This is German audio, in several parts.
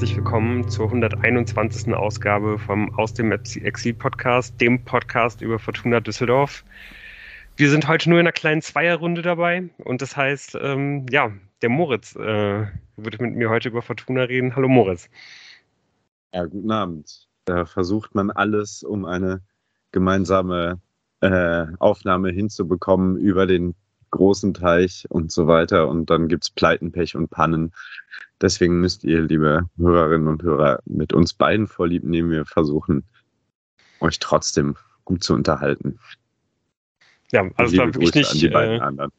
herzlich willkommen zur 121. Ausgabe vom Aus dem Exil Podcast, dem Podcast über Fortuna Düsseldorf. Wir sind heute nur in einer kleinen Zweierrunde dabei und das heißt, ähm, ja, der Moritz äh, wird mit mir heute über Fortuna reden. Hallo Moritz. Ja, guten Abend. Da versucht man alles, um eine gemeinsame äh, Aufnahme hinzubekommen über den großen Teich und so weiter. Und dann gibt es Pleiten, Pech und Pannen. Deswegen müsst ihr, liebe Hörerinnen und Hörer, mit uns beiden vorlieb nehmen. Wir versuchen, euch trotzdem gut zu unterhalten. Ja, also es war wirklich nicht. An die beiden äh, anderen.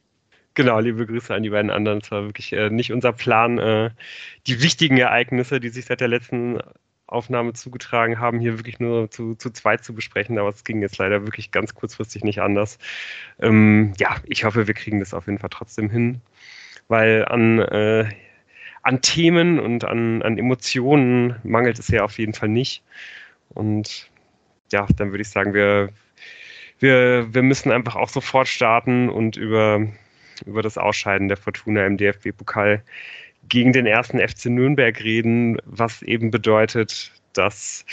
Genau, liebe Grüße an die beiden anderen. Es war wirklich äh, nicht unser Plan, äh, die wichtigen Ereignisse, die sich seit der letzten Aufnahme zugetragen haben, hier wirklich nur zu, zu zweit zu besprechen, aber es ging jetzt leider wirklich ganz kurzfristig nicht anders. Ähm, ja, ich hoffe, wir kriegen das auf jeden Fall trotzdem hin, weil an, äh, an Themen und an, an Emotionen mangelt es ja auf jeden Fall nicht. Und ja, dann würde ich sagen, wir, wir, wir müssen einfach auch sofort starten und über, über das Ausscheiden der Fortuna im DFB-Pokal gegen den ersten FC Nürnberg reden, was eben bedeutet, dass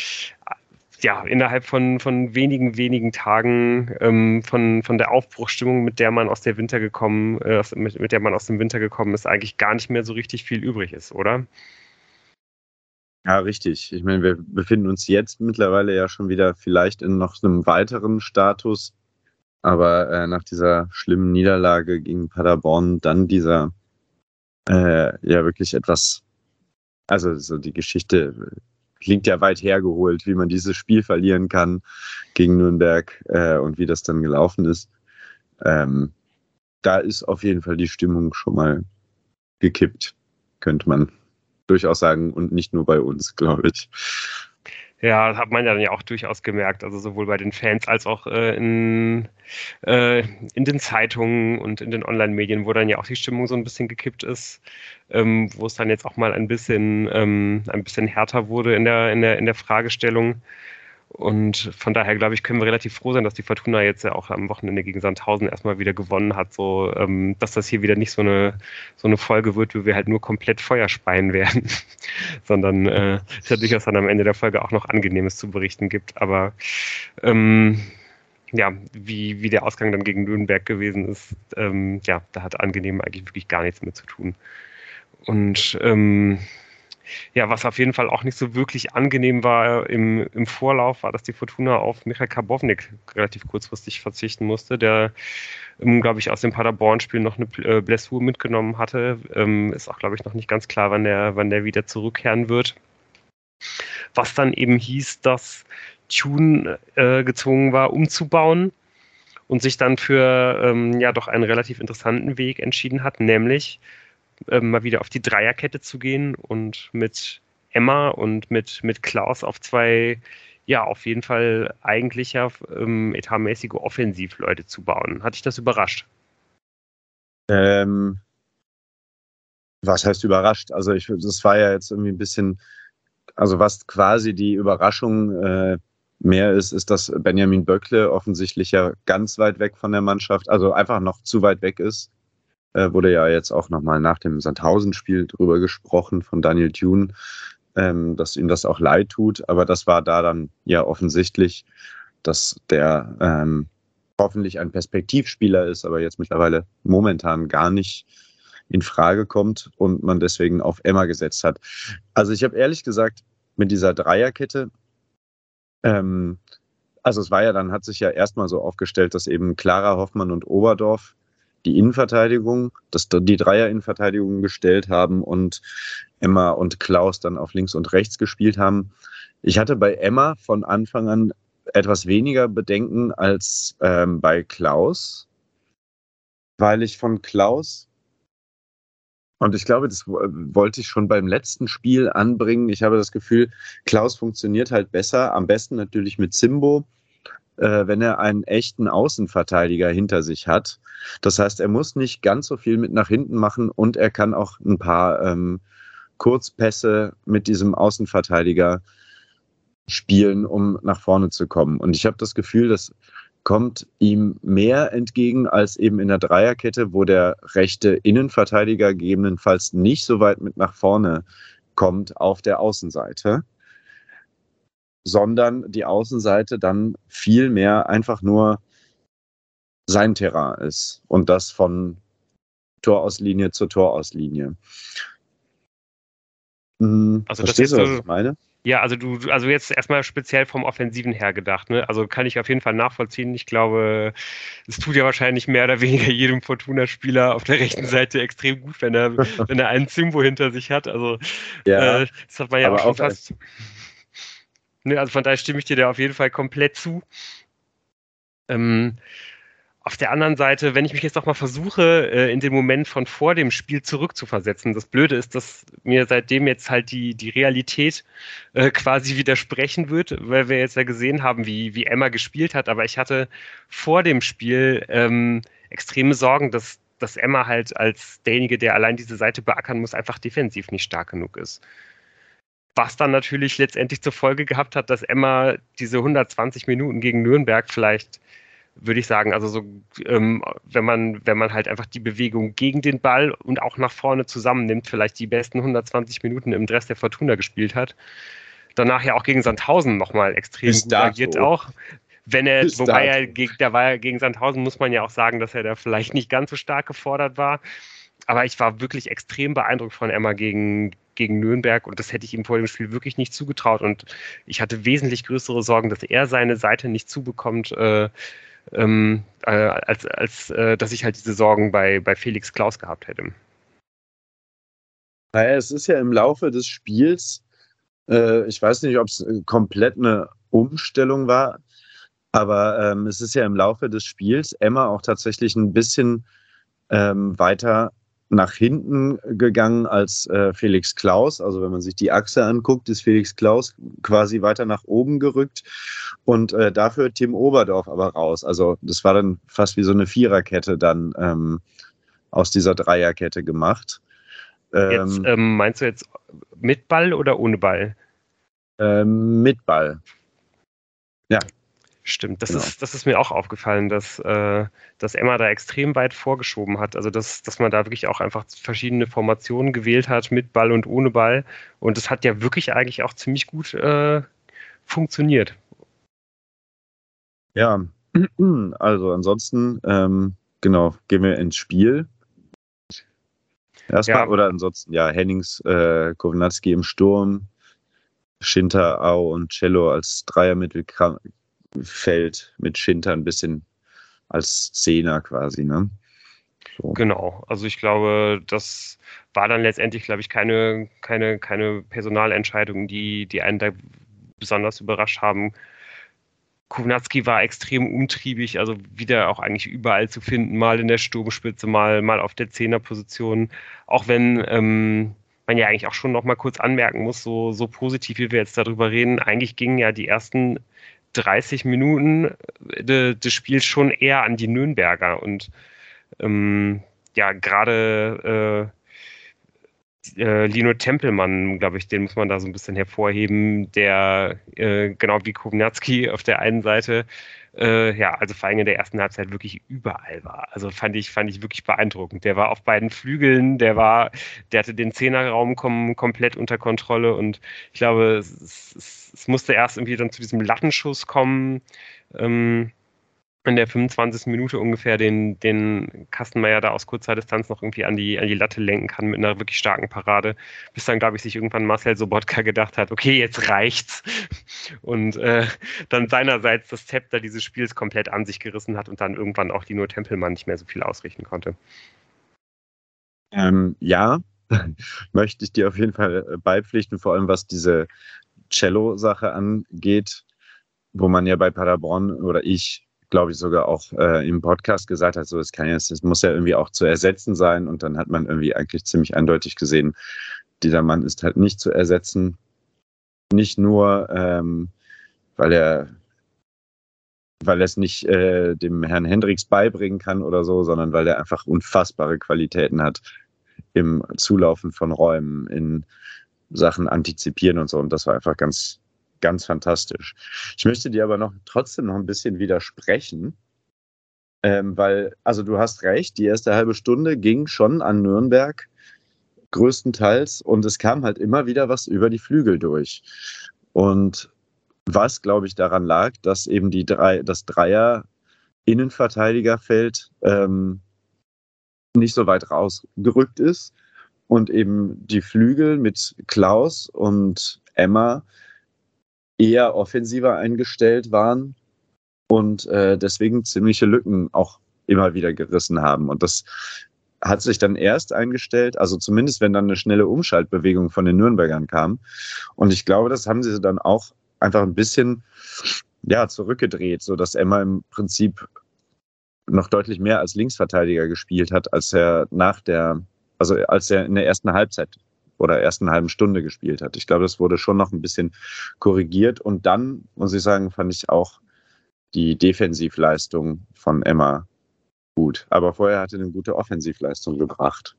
ja, innerhalb von, von wenigen, wenigen Tagen ähm, von, von der Aufbruchstimmung, mit der man aus der Winter gekommen, äh, mit, mit der man aus dem Winter gekommen ist, eigentlich gar nicht mehr so richtig viel übrig ist, oder? Ja, richtig. Ich meine, wir befinden uns jetzt mittlerweile ja schon wieder vielleicht in noch einem weiteren Status. Aber äh, nach dieser schlimmen Niederlage gegen Paderborn dann dieser äh, ja wirklich etwas, also so die Geschichte klingt ja weit hergeholt, wie man dieses Spiel verlieren kann gegen Nürnberg äh, und wie das dann gelaufen ist. Ähm, da ist auf jeden Fall die Stimmung schon mal gekippt, könnte man durchaus sagen, und nicht nur bei uns, glaube ich. Ja, hat man ja dann ja auch durchaus gemerkt, also sowohl bei den Fans als auch äh, in, äh, in den Zeitungen und in den Online-Medien, wo dann ja auch die Stimmung so ein bisschen gekippt ist, ähm, wo es dann jetzt auch mal ein bisschen, ähm, ein bisschen härter wurde in der, in der, in der Fragestellung. Und von daher, glaube ich, können wir relativ froh sein, dass die Fortuna jetzt ja auch am Wochenende gegen Sandhausen erstmal wieder gewonnen hat, so ähm, dass das hier wieder nicht so eine, so eine Folge wird, wo wir halt nur komplett Feuer speien werden, sondern äh, es ja durchaus dann am Ende der Folge auch noch Angenehmes zu berichten gibt. Aber ähm, ja, wie, wie der Ausgang dann gegen Nürnberg gewesen ist, ähm, ja, da hat angenehm eigentlich wirklich gar nichts mehr zu tun. Und ähm, ja, was auf jeden Fall auch nicht so wirklich angenehm war im, im Vorlauf, war, dass die Fortuna auf Michael Karbovnik relativ kurzfristig verzichten musste, der, ähm, glaube ich, aus dem Paderborn-Spiel noch eine äh, Blessur mitgenommen hatte. Ähm, ist auch, glaube ich, noch nicht ganz klar, wann der, wann der wieder zurückkehren wird. Was dann eben hieß, dass Tune äh, gezwungen war, umzubauen und sich dann für ähm, ja doch einen relativ interessanten Weg entschieden hat, nämlich äh, mal wieder auf die Dreierkette zu gehen und mit Emma und mit, mit Klaus auf zwei, ja, auf jeden Fall eigentlich ja ähm, etatmäßige Offensivleute zu bauen. Hat dich das überrascht? Ähm, was heißt überrascht? Also ich, das war ja jetzt irgendwie ein bisschen, also was quasi die Überraschung äh, mehr ist, ist, dass Benjamin Böckle offensichtlich ja ganz weit weg von der Mannschaft, also einfach noch zu weit weg ist äh, wurde ja jetzt auch nochmal nach dem Sandhausen-Spiel drüber gesprochen von Daniel Thune, ähm, dass ihm das auch leid tut. Aber das war da dann ja offensichtlich, dass der ähm, hoffentlich ein Perspektivspieler ist, aber jetzt mittlerweile momentan gar nicht in Frage kommt und man deswegen auf Emma gesetzt hat. Also ich habe ehrlich gesagt mit dieser Dreierkette, ähm, also es war ja dann, hat sich ja erstmal so aufgestellt, dass eben Clara Hoffmann und Oberdorf die Innenverteidigung, dass die Dreier-Innenverteidigung gestellt haben und Emma und Klaus dann auf links und rechts gespielt haben. Ich hatte bei Emma von Anfang an etwas weniger Bedenken als ähm, bei Klaus, weil ich von Klaus und ich glaube, das wollte ich schon beim letzten Spiel anbringen. Ich habe das Gefühl, Klaus funktioniert halt besser, am besten natürlich mit Zimbo äh, wenn er einen echten Außenverteidiger hinter sich hat. Das heißt, er muss nicht ganz so viel mit nach hinten machen und er kann auch ein paar ähm, Kurzpässe mit diesem Außenverteidiger spielen, um nach vorne zu kommen. Und ich habe das Gefühl, das kommt ihm mehr entgegen als eben in der Dreierkette, wo der rechte Innenverteidiger gegebenenfalls nicht so weit mit nach vorne kommt auf der Außenseite, sondern die Außenseite dann viel mehr einfach nur sein Terrain ist und das von Torauslinie zu Torauslinie. Hm, also Verstehst das du, was ich meine? Ja, also du, also jetzt erstmal speziell vom Offensiven her gedacht, ne? Also kann ich auf jeden Fall nachvollziehen. Ich glaube, es tut ja wahrscheinlich mehr oder weniger jedem Fortuna-Spieler auf der rechten Seite extrem gut, wenn er, wenn er einen Zimbo hinter sich hat. Also ja, äh, das hat man ja auch schon fast. Ne, also von daher stimme ich dir da auf jeden Fall komplett zu. Ähm, auf der anderen Seite, wenn ich mich jetzt doch mal versuche, äh, in den Moment von vor dem Spiel zurückzuversetzen, das Blöde ist, dass mir seitdem jetzt halt die, die Realität äh, quasi widersprechen wird, weil wir jetzt ja gesehen haben, wie, wie Emma gespielt hat. Aber ich hatte vor dem Spiel ähm, extreme Sorgen, dass, dass Emma halt als derjenige, der allein diese Seite beackern muss, einfach defensiv nicht stark genug ist. Was dann natürlich letztendlich zur Folge gehabt hat, dass Emma diese 120 Minuten gegen Nürnberg vielleicht würde ich sagen. Also so, ähm, wenn man, wenn man halt einfach die Bewegung gegen den Ball und auch nach vorne zusammennimmt, vielleicht die besten 120 Minuten im Dress der Fortuna gespielt hat. Danach ja auch gegen Sandhausen nochmal extrem Bis gut agiert auch. Wenn er, wobei er gegen, da war er gegen Sandhausen, muss man ja auch sagen, dass er da vielleicht nicht ganz so stark gefordert war. Aber ich war wirklich extrem beeindruckt von Emma gegen, gegen Nürnberg und das hätte ich ihm vor dem Spiel wirklich nicht zugetraut. Und ich hatte wesentlich größere Sorgen, dass er seine Seite nicht zubekommt. Äh, ähm, äh, als, als äh, dass ich halt diese Sorgen bei, bei Felix Klaus gehabt hätte. Naja, es ist ja im Laufe des Spiels, äh, ich weiß nicht, ob es komplett eine Umstellung war, aber ähm, es ist ja im Laufe des Spiels Emma auch tatsächlich ein bisschen ähm, weiter nach hinten gegangen als äh, Felix Klaus. Also wenn man sich die Achse anguckt, ist Felix Klaus quasi weiter nach oben gerückt und äh, dafür Tim Oberdorf aber raus. Also das war dann fast wie so eine Viererkette dann ähm, aus dieser Dreierkette gemacht. Ähm, jetzt, ähm, meinst du jetzt mit Ball oder ohne Ball? Ähm, mit Ball. Ja, Stimmt, das, genau. ist, das ist mir auch aufgefallen, dass, äh, dass Emma da extrem weit vorgeschoben hat. Also, dass, dass man da wirklich auch einfach verschiedene Formationen gewählt hat, mit Ball und ohne Ball. Und das hat ja wirklich eigentlich auch ziemlich gut äh, funktioniert. Ja, also ansonsten, ähm, genau, gehen wir ins Spiel. Erstmal, ja. oder ansonsten, ja, Hennings, äh, Kownatski im Sturm, Schinter, Au und Cello als Dreiermittelkrank Feld mit Schinter ein bisschen als Zehner quasi, ne? So. Genau, also ich glaube, das war dann letztendlich, glaube ich, keine, keine, keine Personalentscheidung, die, die einen da besonders überrascht haben. Kownatski war extrem umtriebig, also wieder auch eigentlich überall zu finden, mal in der Sturmspitze, mal, mal auf der Zehnerposition. Auch wenn ähm, man ja eigentlich auch schon noch mal kurz anmerken muss, so, so positiv wie wir jetzt darüber reden, eigentlich gingen ja die ersten 30 Minuten de, des Spiels schon eher an die Nürnberger. Und ähm, ja, gerade äh, äh, Lino Tempelmann, glaube ich, den muss man da so ein bisschen hervorheben, der äh, genau wie Kovnatski auf der einen Seite äh, ja, also vor allem in der ersten Halbzeit wirklich überall war. Also fand ich, fand ich wirklich beeindruckend. Der war auf beiden Flügeln, der war, der hatte den Zehnerraum kom komplett unter Kontrolle und ich glaube, es, es, es, musste erst irgendwie dann zu diesem Lattenschuss kommen. Ähm, in der 25. Minute ungefähr den, den Kastenmeier da aus kurzer Distanz noch irgendwie an die, an die Latte lenken kann mit einer wirklich starken Parade, bis dann, glaube ich, sich irgendwann Marcel Sobotka gedacht hat, okay, jetzt reicht's. Und äh, dann seinerseits das Zepter dieses Spiels komplett an sich gerissen hat und dann irgendwann auch die nur Tempelmann nicht mehr so viel ausrichten konnte. Ähm, ja, möchte ich dir auf jeden Fall äh, beipflichten, vor allem was diese Cello-Sache angeht, wo man ja bei Paderborn oder ich glaube ich, sogar auch äh, im Podcast gesagt hat, so es kann jetzt, es muss ja irgendwie auch zu ersetzen sein. Und dann hat man irgendwie eigentlich ziemlich eindeutig gesehen, dieser Mann ist halt nicht zu ersetzen. Nicht nur, ähm, weil er weil er es nicht äh, dem Herrn Hendricks beibringen kann oder so, sondern weil er einfach unfassbare Qualitäten hat im Zulaufen von Räumen, in Sachen antizipieren und so. Und das war einfach ganz, ganz fantastisch. Ich möchte dir aber noch trotzdem noch ein bisschen widersprechen, ähm, weil, also du hast recht, die erste halbe Stunde ging schon an Nürnberg größtenteils. Und es kam halt immer wieder was über die Flügel durch. Und was, glaube ich, daran lag, dass eben die drei, das Dreier Innenverteidigerfeld ähm, nicht so weit rausgerückt ist und eben die Flügel mit Klaus und Emma eher offensiver eingestellt waren und äh, deswegen ziemliche Lücken auch immer wieder gerissen haben. Und das hat sich dann erst eingestellt, also zumindest wenn dann eine schnelle Umschaltbewegung von den Nürnbergern kam. Und ich glaube, das haben sie dann auch einfach ein bisschen ja, zurückgedreht, sodass Emma im Prinzip noch deutlich mehr als Linksverteidiger gespielt hat, als er nach der, also als er in der ersten Halbzeit oder ersten halben Stunde gespielt hat. Ich glaube, das wurde schon noch ein bisschen korrigiert. Und dann, muss ich sagen, fand ich auch die Defensivleistung von Emma gut. Aber vorher hat er eine gute Offensivleistung gebracht.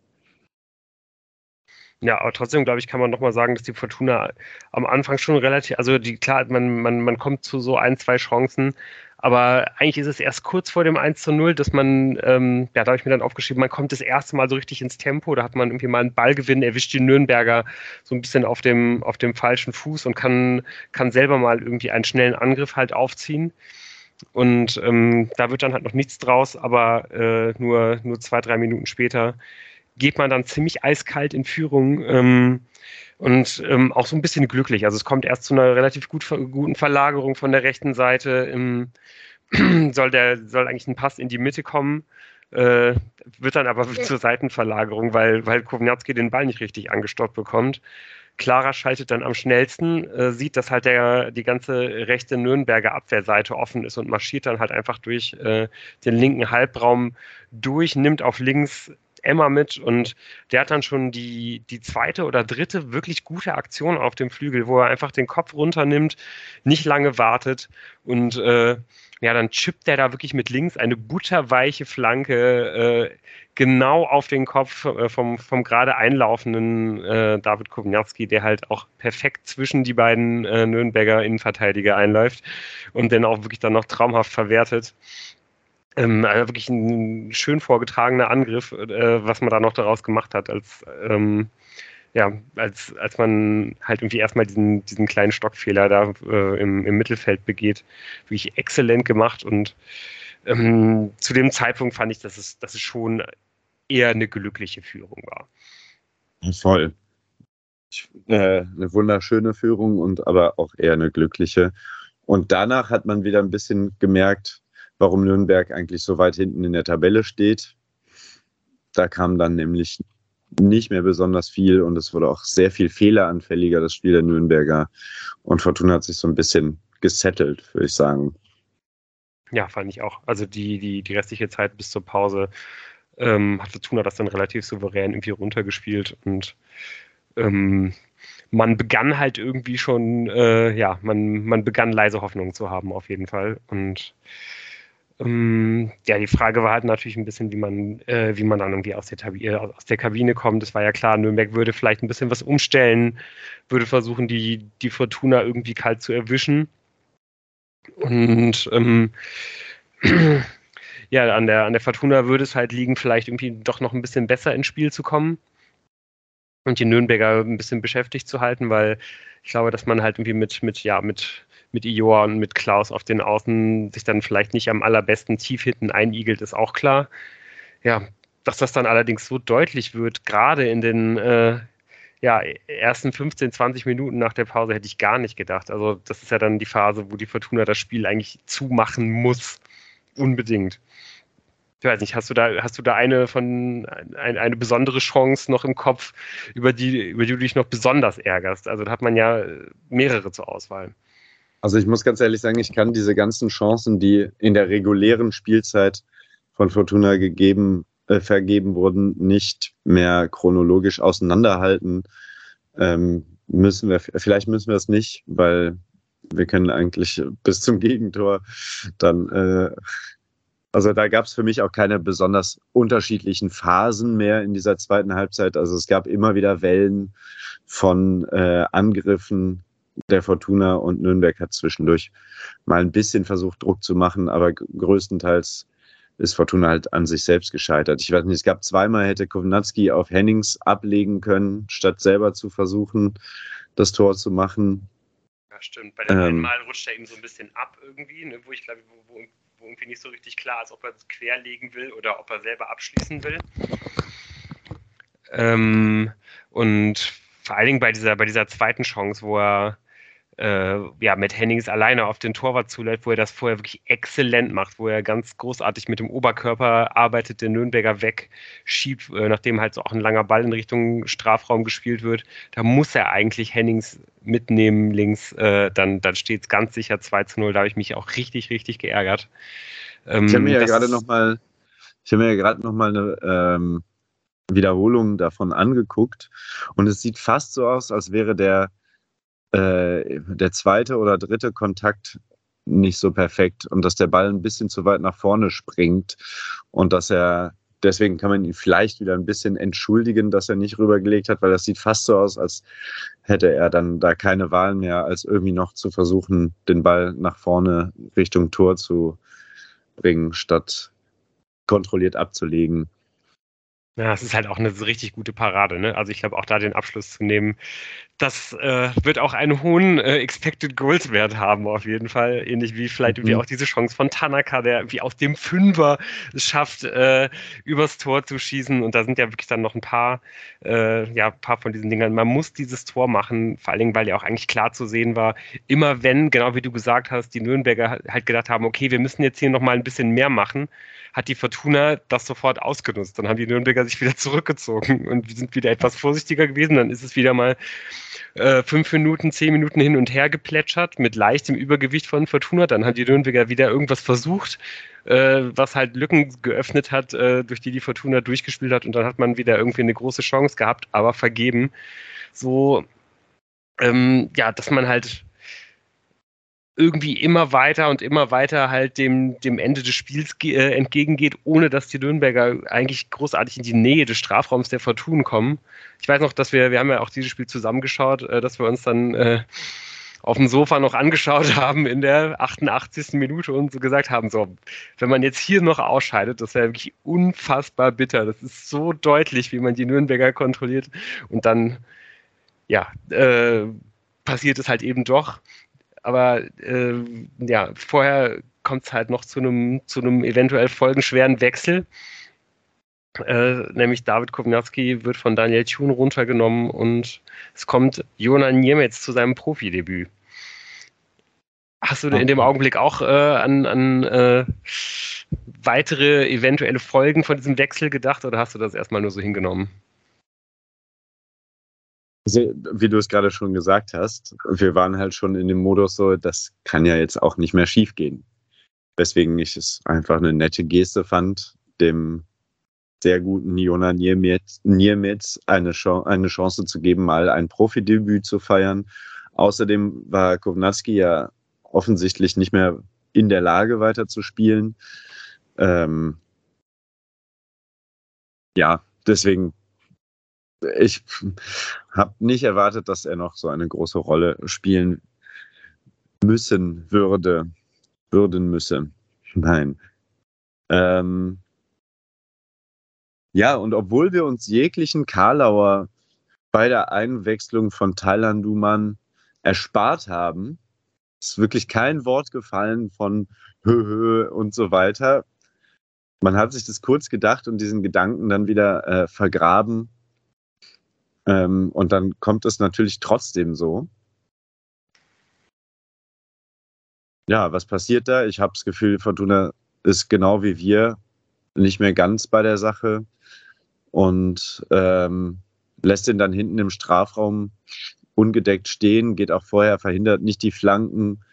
Ja, aber trotzdem, glaube ich, kann man nochmal sagen, dass die Fortuna am Anfang schon relativ, also die, klar, man, man, man kommt zu so ein, zwei Chancen, aber eigentlich ist es erst kurz vor dem 1 zu 0, dass man, ähm, ja, da habe ich mir dann aufgeschrieben, man kommt das erste Mal so richtig ins Tempo. Da hat man irgendwie mal einen Ballgewinn, erwischt die Nürnberger so ein bisschen auf dem, auf dem falschen Fuß und kann, kann selber mal irgendwie einen schnellen Angriff halt aufziehen. Und ähm, da wird dann halt noch nichts draus, aber äh, nur, nur zwei, drei Minuten später geht man dann ziemlich eiskalt in Führung. Ähm, und ähm, auch so ein bisschen glücklich. Also es kommt erst zu einer relativ gut, guten Verlagerung von der rechten Seite. Im, soll der soll eigentlich ein Pass in die Mitte kommen, äh, wird dann aber zur Seitenverlagerung, weil weil Kovnatski den Ball nicht richtig angestoppt bekommt. Clara schaltet dann am schnellsten, äh, sieht, dass halt der, die ganze rechte Nürnberger Abwehrseite offen ist und marschiert dann halt einfach durch äh, den linken Halbraum durch, nimmt auf links Emma mit und der hat dann schon die, die zweite oder dritte wirklich gute Aktion auf dem Flügel, wo er einfach den Kopf runternimmt, nicht lange wartet und äh, ja, dann chippt der da wirklich mit links eine butterweiche Flanke äh, genau auf den Kopf äh, vom, vom gerade einlaufenden äh, David Kowniatski, der halt auch perfekt zwischen die beiden äh, Nürnberger Innenverteidiger einläuft und den auch wirklich dann noch traumhaft verwertet. Ähm, also wirklich ein schön vorgetragener Angriff, äh, was man da noch daraus gemacht hat, als ähm, ja, als, als man halt irgendwie erstmal diesen, diesen kleinen Stockfehler da äh, im, im Mittelfeld begeht. Wirklich exzellent gemacht und ähm, zu dem Zeitpunkt fand ich, dass es, dass es schon eher eine glückliche Führung war. Voll. Äh, eine wunderschöne Führung und aber auch eher eine glückliche. Und danach hat man wieder ein bisschen gemerkt, warum Nürnberg eigentlich so weit hinten in der Tabelle steht. Da kam dann nämlich nicht mehr besonders viel und es wurde auch sehr viel fehleranfälliger, das Spiel der Nürnberger. Und Fortuna hat sich so ein bisschen gesettelt, würde ich sagen. Ja, fand ich auch. Also die, die, die restliche Zeit bis zur Pause ähm, hat Fortuna das dann relativ souverän irgendwie runtergespielt und ähm, man begann halt irgendwie schon, äh, ja, man, man begann leise Hoffnung zu haben auf jeden Fall. Und ähm, ja, die Frage war halt natürlich ein bisschen, wie man, äh, wie man dann irgendwie aus der, Tabi äh, aus der Kabine kommt. Es war ja klar, Nürnberg würde vielleicht ein bisschen was umstellen, würde versuchen, die, die Fortuna irgendwie kalt zu erwischen. Und ähm, ja, an der, an der Fortuna würde es halt liegen, vielleicht irgendwie doch noch ein bisschen besser ins Spiel zu kommen und die Nürnberger ein bisschen beschäftigt zu halten, weil ich glaube, dass man halt irgendwie mit, mit, ja, mit mit Ioa und mit Klaus auf den Außen sich dann vielleicht nicht am allerbesten tief hinten einigelt, ist auch klar. Ja, dass das dann allerdings so deutlich wird, gerade in den äh, ja, ersten 15, 20 Minuten nach der Pause hätte ich gar nicht gedacht. Also das ist ja dann die Phase, wo die Fortuna das Spiel eigentlich zumachen muss. Unbedingt. Ich weiß nicht, hast du da, hast du da eine von ein, eine besondere Chance noch im Kopf, über die, über die du dich noch besonders ärgerst? Also da hat man ja mehrere zur Auswahl. Also ich muss ganz ehrlich sagen, ich kann diese ganzen Chancen, die in der regulären Spielzeit von Fortuna gegeben, äh, vergeben wurden, nicht mehr chronologisch auseinanderhalten. Ähm, müssen wir, vielleicht müssen wir es nicht, weil wir können eigentlich bis zum Gegentor dann, äh, also da gab es für mich auch keine besonders unterschiedlichen Phasen mehr in dieser zweiten Halbzeit. Also es gab immer wieder Wellen von äh, Angriffen, der Fortuna und Nürnberg hat zwischendurch mal ein bisschen versucht, Druck zu machen, aber größtenteils ist Fortuna halt an sich selbst gescheitert. Ich weiß nicht, es gab zweimal, hätte Kovnatski auf Hennings ablegen können, statt selber zu versuchen, das Tor zu machen. Ja, stimmt. Bei dem ähm, einen Mal rutscht er ihm so ein bisschen ab irgendwie, ne, wo ich glaube, wo, wo, wo, irgendwie nicht so richtig klar ist, ob er es querlegen will oder ob er selber abschließen will. Ähm, und vor allen Dingen bei dieser, bei dieser zweiten Chance, wo er äh, ja, mit Hennings alleine auf den Torwart zulädt, wo er das vorher wirklich exzellent macht, wo er ganz großartig mit dem Oberkörper arbeitet, den Nürnberger wegschiebt, äh, nachdem halt so auch ein langer Ball in Richtung Strafraum gespielt wird. Da muss er eigentlich Hennings mitnehmen links, äh, dann, dann steht es ganz sicher 2 zu 0. Da habe ich mich auch richtig, richtig geärgert. Ähm, ich habe mir ja gerade nochmal, ich habe mir ja gerade nochmal eine ähm, Wiederholung davon angeguckt und es sieht fast so aus, als wäre der äh, der zweite oder dritte Kontakt nicht so perfekt und dass der Ball ein bisschen zu weit nach vorne springt und dass er deswegen kann man ihn vielleicht wieder ein bisschen entschuldigen, dass er nicht rübergelegt hat, weil das sieht fast so aus, als hätte er dann da keine Wahl mehr, als irgendwie noch zu versuchen, den Ball nach vorne Richtung Tor zu bringen, statt kontrolliert abzulegen. Ja, es ist halt auch eine richtig gute Parade. Ne? Also ich glaube, auch da den Abschluss zu nehmen, das äh, wird auch einen hohen äh, Expected Goals Wert haben auf jeden Fall. Ähnlich wie vielleicht mhm. auch diese Chance von Tanaka, der wie aus dem Fünfer es schafft, äh, übers Tor zu schießen. Und da sind ja wirklich dann noch ein paar, äh, ja, paar von diesen Dingern. Man muss dieses Tor machen, vor allen Dingen, weil ja auch eigentlich klar zu sehen war, immer wenn, genau wie du gesagt hast, die Nürnberger halt gedacht haben, okay, wir müssen jetzt hier nochmal ein bisschen mehr machen, hat die Fortuna das sofort ausgenutzt. Dann haben die Nürnberger sich wieder zurückgezogen und sind wieder etwas vorsichtiger gewesen. Dann ist es wieder mal äh, fünf Minuten, zehn Minuten hin und her geplätschert mit leichtem Übergewicht von Fortuna. Dann haben die Nürnberger wieder irgendwas versucht, äh, was halt Lücken geöffnet hat, äh, durch die die Fortuna durchgespielt hat. Und dann hat man wieder irgendwie eine große Chance gehabt, aber vergeben. So, ähm, ja, dass man halt irgendwie immer weiter und immer weiter halt dem, dem Ende des Spiels äh, entgegengeht, ohne dass die Nürnberger eigentlich großartig in die Nähe des Strafraums der Fortun kommen. Ich weiß noch, dass wir, wir haben ja auch dieses Spiel zusammengeschaut, äh, dass wir uns dann äh, auf dem Sofa noch angeschaut haben in der 88. Minute und so gesagt haben, so, wenn man jetzt hier noch ausscheidet, das wäre wirklich unfassbar bitter. Das ist so deutlich, wie man die Nürnberger kontrolliert. Und dann, ja, äh, passiert es halt eben doch. Aber äh, ja, vorher kommt es halt noch zu einem zu einem eventuell folgenschweren Wechsel. Äh, nämlich David Kovnatski wird von Daniel Thun runtergenommen und es kommt Jonan Niemetz zu seinem Profidebüt. Hast du in dem Augenblick auch äh, an, an äh, weitere eventuelle Folgen von diesem Wechsel gedacht oder hast du das erstmal nur so hingenommen? Wie du es gerade schon gesagt hast, wir waren halt schon in dem Modus so, das kann ja jetzt auch nicht mehr schief gehen. Weswegen ich es einfach eine nette Geste fand, dem sehr guten Jona Niermetz eine, Chance, eine Chance zu geben, mal ein Profidebüt zu feiern. Außerdem war Kovnatski ja offensichtlich nicht mehr in der Lage, weiter zu spielen. Ähm, ja, deswegen ich habe nicht erwartet, dass er noch so eine große Rolle spielen müssen würde, würden müsse. Nein. Ähm, ja, und obwohl wir uns jeglichen Karlauer bei der Einwechslung von Thailand Duman erspart haben, ist wirklich kein Wort gefallen von Höhö und so weiter. Man hat sich das kurz gedacht und diesen Gedanken dann wieder äh, vergraben ähm, und dann kommt es natürlich trotzdem so. Ja, was passiert da? Ich habe das Gefühl, Fortuna ist genau wie wir nicht mehr ganz bei der Sache und ähm, lässt ihn dann hinten im Strafraum ungedeckt stehen, geht auch vorher, verhindert nicht die Flanken.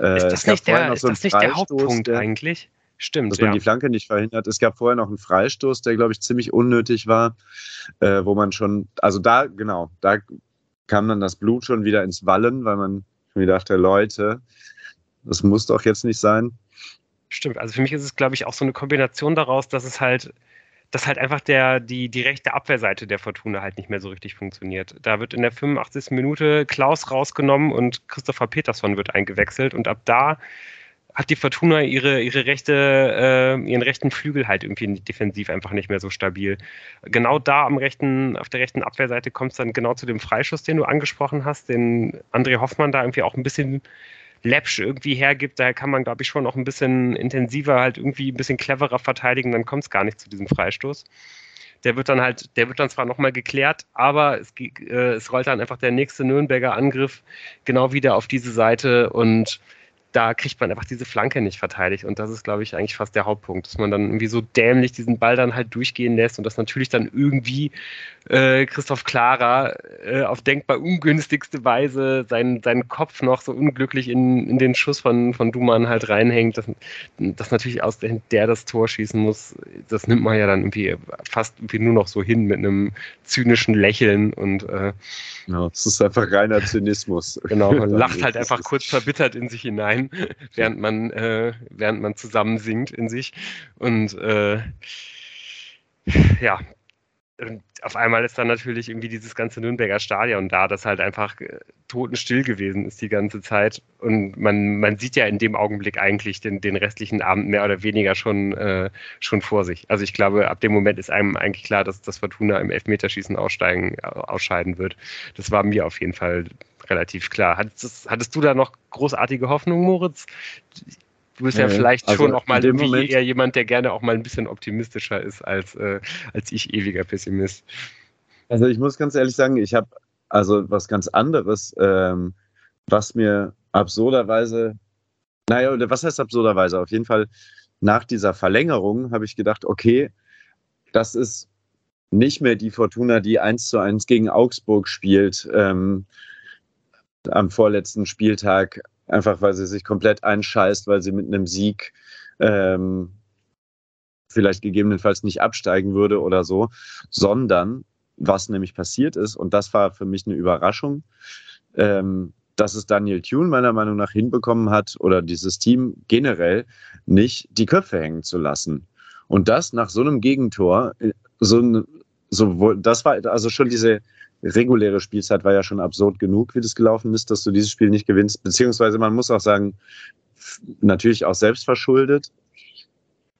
Äh, ist das, nicht der, ist so das nicht der Hauptpunkt eigentlich? Stimmt. Dass man ja. die Flanke nicht verhindert. Es gab vorher noch einen Freistoß, der, glaube ich, ziemlich unnötig war, äh, wo man schon, also da, genau, da kam dann das Blut schon wieder ins Wallen, weil man mir dachte, Leute, das muss doch jetzt nicht sein. Stimmt, also für mich ist es, glaube ich, auch so eine Kombination daraus, dass es halt, dass halt einfach der, die, die rechte Abwehrseite der Fortuna halt nicht mehr so richtig funktioniert. Da wird in der 85. Minute Klaus rausgenommen und Christopher Petersson wird eingewechselt und ab da hat die Fortuna ihre, ihre rechte, äh, ihren rechten Flügel halt irgendwie defensiv einfach nicht mehr so stabil. Genau da am rechten, auf der rechten Abwehrseite kommt es dann genau zu dem Freischuss, den du angesprochen hast, den André Hoffmann da irgendwie auch ein bisschen läppsch irgendwie hergibt. Daher kann man, glaube ich, schon auch ein bisschen intensiver, halt irgendwie ein bisschen cleverer verteidigen, dann kommt es gar nicht zu diesem Freistoß. Der wird dann halt, der wird dann zwar nochmal geklärt, aber es, äh, es rollt dann einfach der nächste Nürnberger Angriff genau wieder auf diese Seite und da kriegt man einfach diese Flanke nicht verteidigt. Und das ist, glaube ich, eigentlich fast der Hauptpunkt, dass man dann irgendwie so dämlich diesen Ball dann halt durchgehen lässt und dass natürlich dann irgendwie äh, Christoph Klara äh, auf denkbar ungünstigste Weise seinen, seinen Kopf noch so unglücklich in, in den Schuss von, von Duman halt reinhängt. Dass, dass natürlich aus der, der das Tor schießen muss, das nimmt man ja dann irgendwie fast irgendwie nur noch so hin mit einem zynischen Lächeln und äh, ja, es ist einfach reiner Zynismus. Genau, man lacht halt einfach kurz verbittert in sich hinein, während man, äh, während man zusammen singt in sich. Und äh, ja, und auf einmal ist dann natürlich irgendwie dieses ganze Nürnberger Stadion da, das halt einfach äh, totenstill gewesen ist die ganze Zeit. Und man, man sieht ja in dem Augenblick eigentlich den, den restlichen Abend mehr oder weniger schon, äh, schon vor sich. Also ich glaube, ab dem Moment ist einem eigentlich klar, dass das Fortuna im Elfmeterschießen aussteigen, ausscheiden wird. Das war mir auf jeden Fall relativ klar. Hattest, hattest du da noch großartige Hoffnung, Moritz? Du bist ja, ja vielleicht also schon auch mal irgendwie Moment, eher jemand, der gerne auch mal ein bisschen optimistischer ist als, äh, als ich ewiger Pessimist. Also ich muss ganz ehrlich sagen, ich habe also was ganz anderes, ähm, was mir absurderweise, naja, oder was heißt absurderweise? Auf jeden Fall nach dieser Verlängerung habe ich gedacht, okay, das ist nicht mehr die Fortuna, die 1 zu 1 gegen Augsburg spielt ähm, am vorletzten Spieltag einfach weil sie sich komplett einscheißt, weil sie mit einem Sieg ähm, vielleicht gegebenenfalls nicht absteigen würde oder so, sondern was nämlich passiert ist, und das war für mich eine Überraschung, ähm, dass es Daniel Thune meiner Meinung nach hinbekommen hat oder dieses Team generell nicht die Köpfe hängen zu lassen. Und das nach so einem Gegentor, äh, so, so das war also schon diese, reguläre Spielzeit war ja schon absurd genug, wie das gelaufen ist, dass du dieses Spiel nicht gewinnst. Beziehungsweise man muss auch sagen, natürlich auch selbst verschuldet.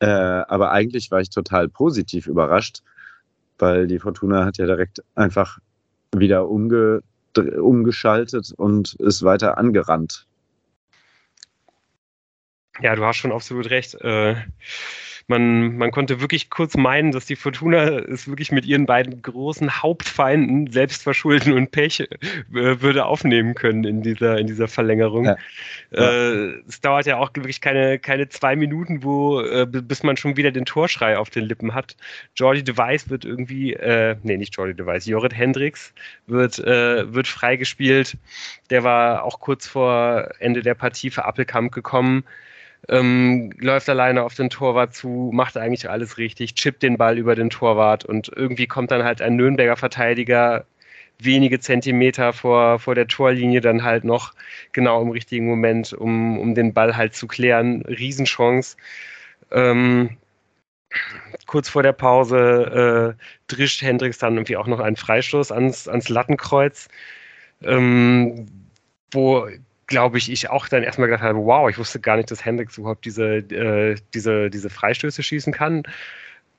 Äh, aber eigentlich war ich total positiv überrascht, weil die Fortuna hat ja direkt einfach wieder umge umgeschaltet und ist weiter angerannt. Ja, du hast schon absolut recht. Äh, man, man konnte wirklich kurz meinen, dass die Fortuna es wirklich mit ihren beiden großen Hauptfeinden, Selbstverschulden und Pech, äh, würde aufnehmen können in dieser, in dieser Verlängerung. Ja. Äh, es dauert ja auch wirklich keine, keine zwei Minuten, wo, äh, bis man schon wieder den Torschrei auf den Lippen hat. Jordi Device wird irgendwie, äh, nee, nicht Jordi Device, Jorrit Hendricks wird, äh, wird freigespielt. Der war auch kurz vor Ende der Partie für Appelkamp gekommen ähm, läuft alleine auf den Torwart zu, macht eigentlich alles richtig, chippt den Ball über den Torwart und irgendwie kommt dann halt ein Nürnberger Verteidiger wenige Zentimeter vor, vor der Torlinie dann halt noch genau im richtigen Moment, um, um den Ball halt zu klären. Riesenchance. Ähm, kurz vor der Pause äh, drischt Hendricks dann irgendwie auch noch einen Freistoß ans, ans Lattenkreuz, ähm, wo glaube ich, ich auch dann erstmal gedacht habe, wow, ich wusste gar nicht, dass Hendricks überhaupt diese, äh, diese, diese Freistöße schießen kann.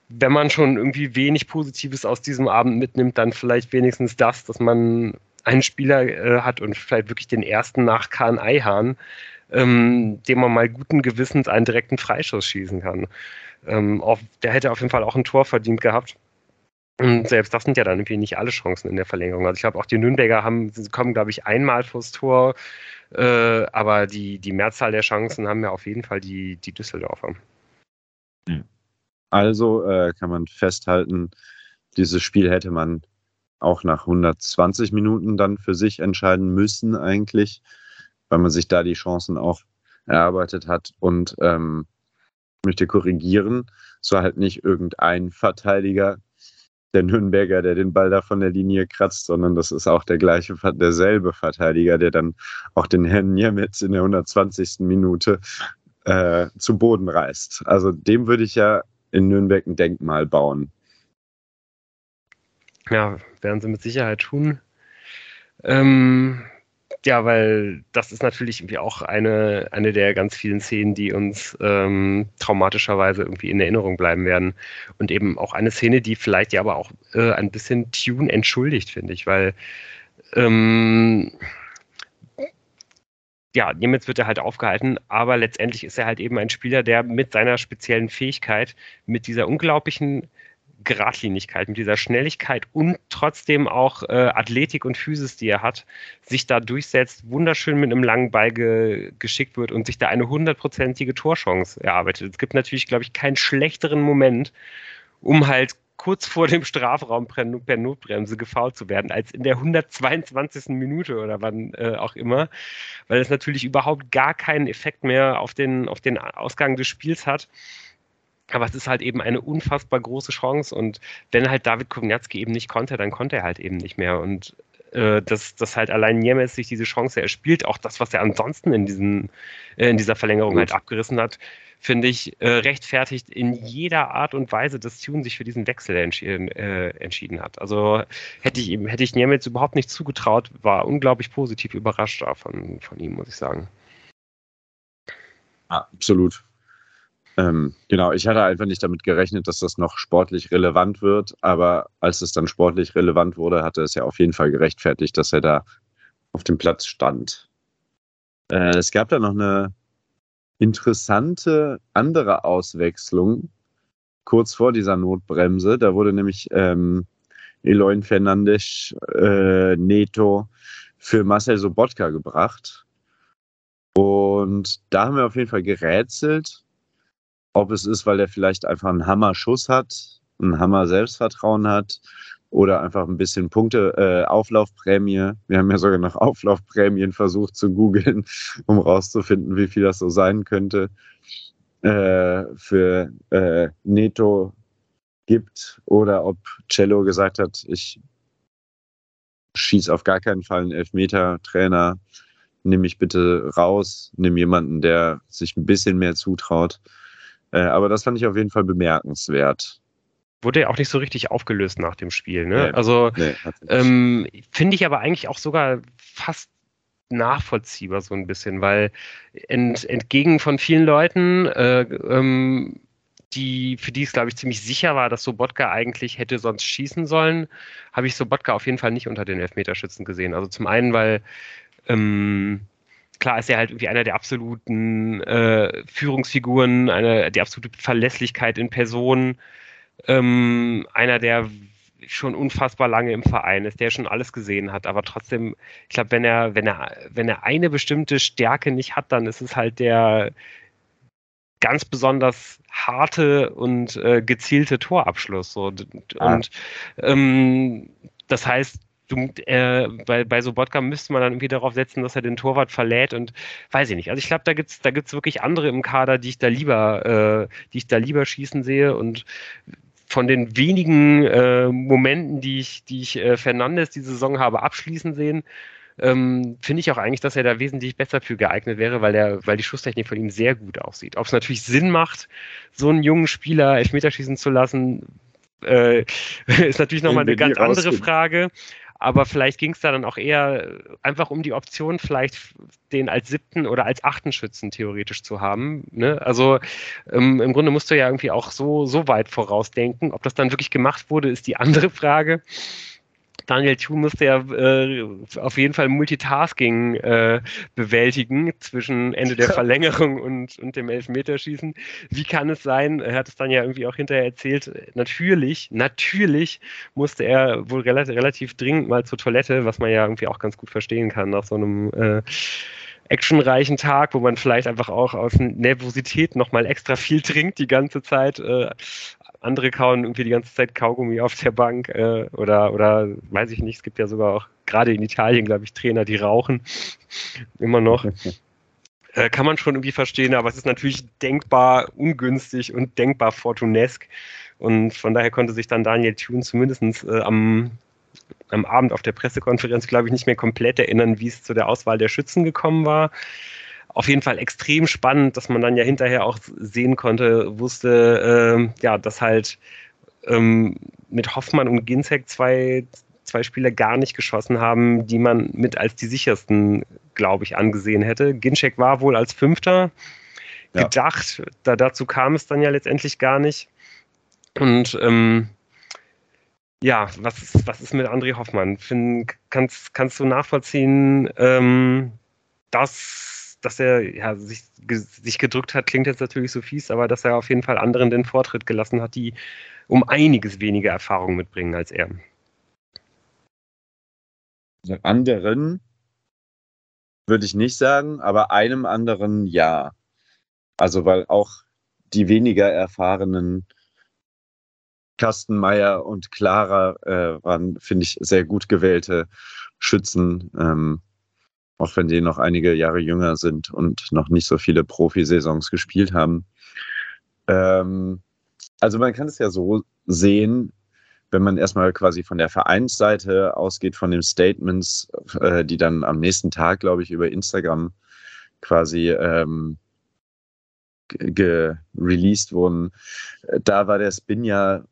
Wenn man schon irgendwie wenig Positives aus diesem Abend mitnimmt, dann vielleicht wenigstens das, dass man einen Spieler äh, hat und vielleicht wirklich den ersten nach Kahn Eihahn, ähm, dem man mal guten Gewissens einen direkten Freischuss schießen kann. Ähm, auf, der hätte auf jeden Fall auch ein Tor verdient gehabt. Und selbst das sind ja dann irgendwie nicht alle Chancen in der Verlängerung. Also ich glaube, auch die Nürnberger haben, kommen, glaube ich, einmal vors Tor, äh, aber die, die Mehrzahl der Chancen haben ja auf jeden Fall die, die Düsseldorfer. Also äh, kann man festhalten, dieses Spiel hätte man auch nach 120 Minuten dann für sich entscheiden müssen eigentlich, weil man sich da die Chancen auch erarbeitet hat und ähm, möchte korrigieren, so halt nicht irgendein Verteidiger der Nürnberger, der den Ball da von der Linie kratzt, sondern das ist auch der gleiche, derselbe Verteidiger, der dann auch den Herrn Niemetz in der 120. Minute äh, zu Boden reißt. Also dem würde ich ja in Nürnberg ein Denkmal bauen. Ja, werden sie mit Sicherheit tun. Ähm, ja, weil das ist natürlich irgendwie auch eine, eine der ganz vielen Szenen, die uns ähm, traumatischerweise irgendwie in Erinnerung bleiben werden. Und eben auch eine Szene, die vielleicht ja aber auch äh, ein bisschen Tune entschuldigt, finde ich, weil ähm, ja, Niemetz wird er halt aufgehalten, aber letztendlich ist er halt eben ein Spieler, der mit seiner speziellen Fähigkeit, mit dieser unglaublichen Geradlinigkeit, mit dieser Schnelligkeit und trotzdem auch äh, Athletik und Physis, die er hat, sich da durchsetzt, wunderschön mit einem langen Ball ge geschickt wird und sich da eine hundertprozentige Torchance erarbeitet. Es gibt natürlich, glaube ich, keinen schlechteren Moment, um halt kurz vor dem Strafraum per Notbremse gefault zu werden, als in der 122. Minute oder wann äh, auch immer, weil es natürlich überhaupt gar keinen Effekt mehr auf den, auf den Ausgang des Spiels hat. Aber es ist halt eben eine unfassbar große Chance und wenn halt David Kowniatski eben nicht konnte, dann konnte er halt eben nicht mehr und äh, dass, dass halt allein Niemetz sich diese Chance erspielt, auch das, was er ansonsten in, diesen, äh, in dieser Verlängerung halt abgerissen hat, finde ich, äh, rechtfertigt in jeder Art und Weise, dass Tune sich für diesen Wechsel entschieden, äh, entschieden hat. Also hätte ich ihm, hätte ich Niemetz überhaupt nicht zugetraut, war unglaublich positiv überrascht davon, von ihm, muss ich sagen. Absolut. Ähm, genau, ich hatte einfach nicht damit gerechnet, dass das noch sportlich relevant wird, aber als es dann sportlich relevant wurde, hatte es ja auf jeden Fall gerechtfertigt, dass er da auf dem Platz stand. Äh, es gab da noch eine interessante andere Auswechslung kurz vor dieser Notbremse. Da wurde nämlich ähm, Eloin Fernandes äh, Neto für Marcel Sobotka gebracht. Und da haben wir auf jeden Fall gerätselt, ob es ist, weil er vielleicht einfach einen Hammer-Schuss hat, einen Hammer-Selbstvertrauen hat oder einfach ein bisschen Punkte, äh, Auflaufprämie. Wir haben ja sogar noch Auflaufprämien versucht zu googeln, um rauszufinden, wie viel das so sein könnte. Äh, für äh, Neto gibt oder ob Cello gesagt hat, ich schieße auf gar keinen Fall einen Elfmeter-Trainer, nimm mich bitte raus, nimm jemanden, der sich ein bisschen mehr zutraut. Äh, aber das fand ich auf jeden Fall bemerkenswert. Wurde ja auch nicht so richtig aufgelöst nach dem Spiel. Ne? Nee, also nee, ähm, finde ich aber eigentlich auch sogar fast nachvollziehbar so ein bisschen, weil ent, entgegen von vielen Leuten, äh, ähm, die, für die es, glaube ich, ziemlich sicher war, dass Sobotka eigentlich hätte sonst schießen sollen, habe ich Sobotka auf jeden Fall nicht unter den Elfmeterschützen gesehen. Also zum einen, weil ähm, klar ist er halt irgendwie einer der absoluten äh, Führungsfiguren, eine, die absolute Verlässlichkeit in Person, ähm, einer, der schon unfassbar lange im Verein ist, der schon alles gesehen hat, aber trotzdem, ich glaube, wenn er, wenn er, wenn er eine bestimmte Stärke nicht hat, dann ist es halt der ganz besonders harte und äh, gezielte Torabschluss. So. Und ah. ähm, das heißt, du, äh, bei, bei Sobotka müsste man dann irgendwie darauf setzen, dass er den Torwart verlädt und weiß ich nicht. Also ich glaube, da gibt's da gibt's wirklich andere im Kader, die ich da lieber, äh, die ich da lieber schießen sehe und von den wenigen äh, Momenten, die ich, die ich äh, Fernandes die Saison habe abschließen sehen, ähm, finde ich auch eigentlich, dass er da wesentlich besser für geeignet wäre, weil, er, weil die Schusstechnik von ihm sehr gut aussieht. Ob es natürlich Sinn macht, so einen jungen Spieler Elfmeterschießen zu lassen, äh, ist natürlich nochmal eine ganz andere Frage. Aber vielleicht ging es da dann auch eher einfach um die Option, vielleicht den als siebten oder als achten Schützen theoretisch zu haben. Ne? Also ähm, im Grunde musst du ja irgendwie auch so, so weit vorausdenken. Ob das dann wirklich gemacht wurde, ist die andere Frage. Daniel Thune musste ja äh, auf jeden Fall Multitasking äh, bewältigen zwischen Ende der Verlängerung und, und dem Elfmeterschießen. Wie kann es sein, er hat es dann ja irgendwie auch hinterher erzählt, natürlich, natürlich musste er wohl relativ, relativ dringend mal zur Toilette, was man ja irgendwie auch ganz gut verstehen kann nach so einem äh, actionreichen Tag, wo man vielleicht einfach auch aus Nervosität nochmal extra viel trinkt die ganze Zeit. Äh, andere kauen irgendwie die ganze Zeit Kaugummi auf der Bank äh, oder, oder weiß ich nicht, es gibt ja sogar auch gerade in Italien, glaube ich, Trainer, die rauchen. Immer noch. Äh, kann man schon irgendwie verstehen, aber es ist natürlich denkbar ungünstig und denkbar fortunesk. Und von daher konnte sich dann Daniel Thune zumindest äh, am, am Abend auf der Pressekonferenz, glaube ich, nicht mehr komplett erinnern, wie es zu der Auswahl der Schützen gekommen war auf jeden Fall extrem spannend, dass man dann ja hinterher auch sehen konnte, wusste, äh, ja, dass halt ähm, mit Hoffmann und Ginzek zwei, zwei Spieler gar nicht geschossen haben, die man mit als die sichersten, glaube ich, angesehen hätte. Ginczek war wohl als Fünfter ja. gedacht. Da, dazu kam es dann ja letztendlich gar nicht. Und ähm, ja, was ist, was ist mit André Hoffmann? Find, kannst, kannst du nachvollziehen, ähm, dass, dass er ja, sich, sich gedrückt hat, klingt jetzt natürlich so fies, aber dass er auf jeden Fall anderen den Vortritt gelassen hat, die um einiges weniger Erfahrung mitbringen als er. Anderen würde ich nicht sagen, aber einem anderen ja. Also weil auch die weniger erfahrenen Kastenmeier und Clara äh, waren, finde ich, sehr gut gewählte Schützen, ähm, auch wenn die noch einige Jahre jünger sind und noch nicht so viele Profisaisons gespielt haben. Ähm, also man kann es ja so sehen, wenn man erstmal quasi von der Vereinsseite ausgeht, von den Statements, äh, die dann am nächsten Tag, glaube ich, über Instagram quasi ähm, gereleased wurden, da war der Spin ja,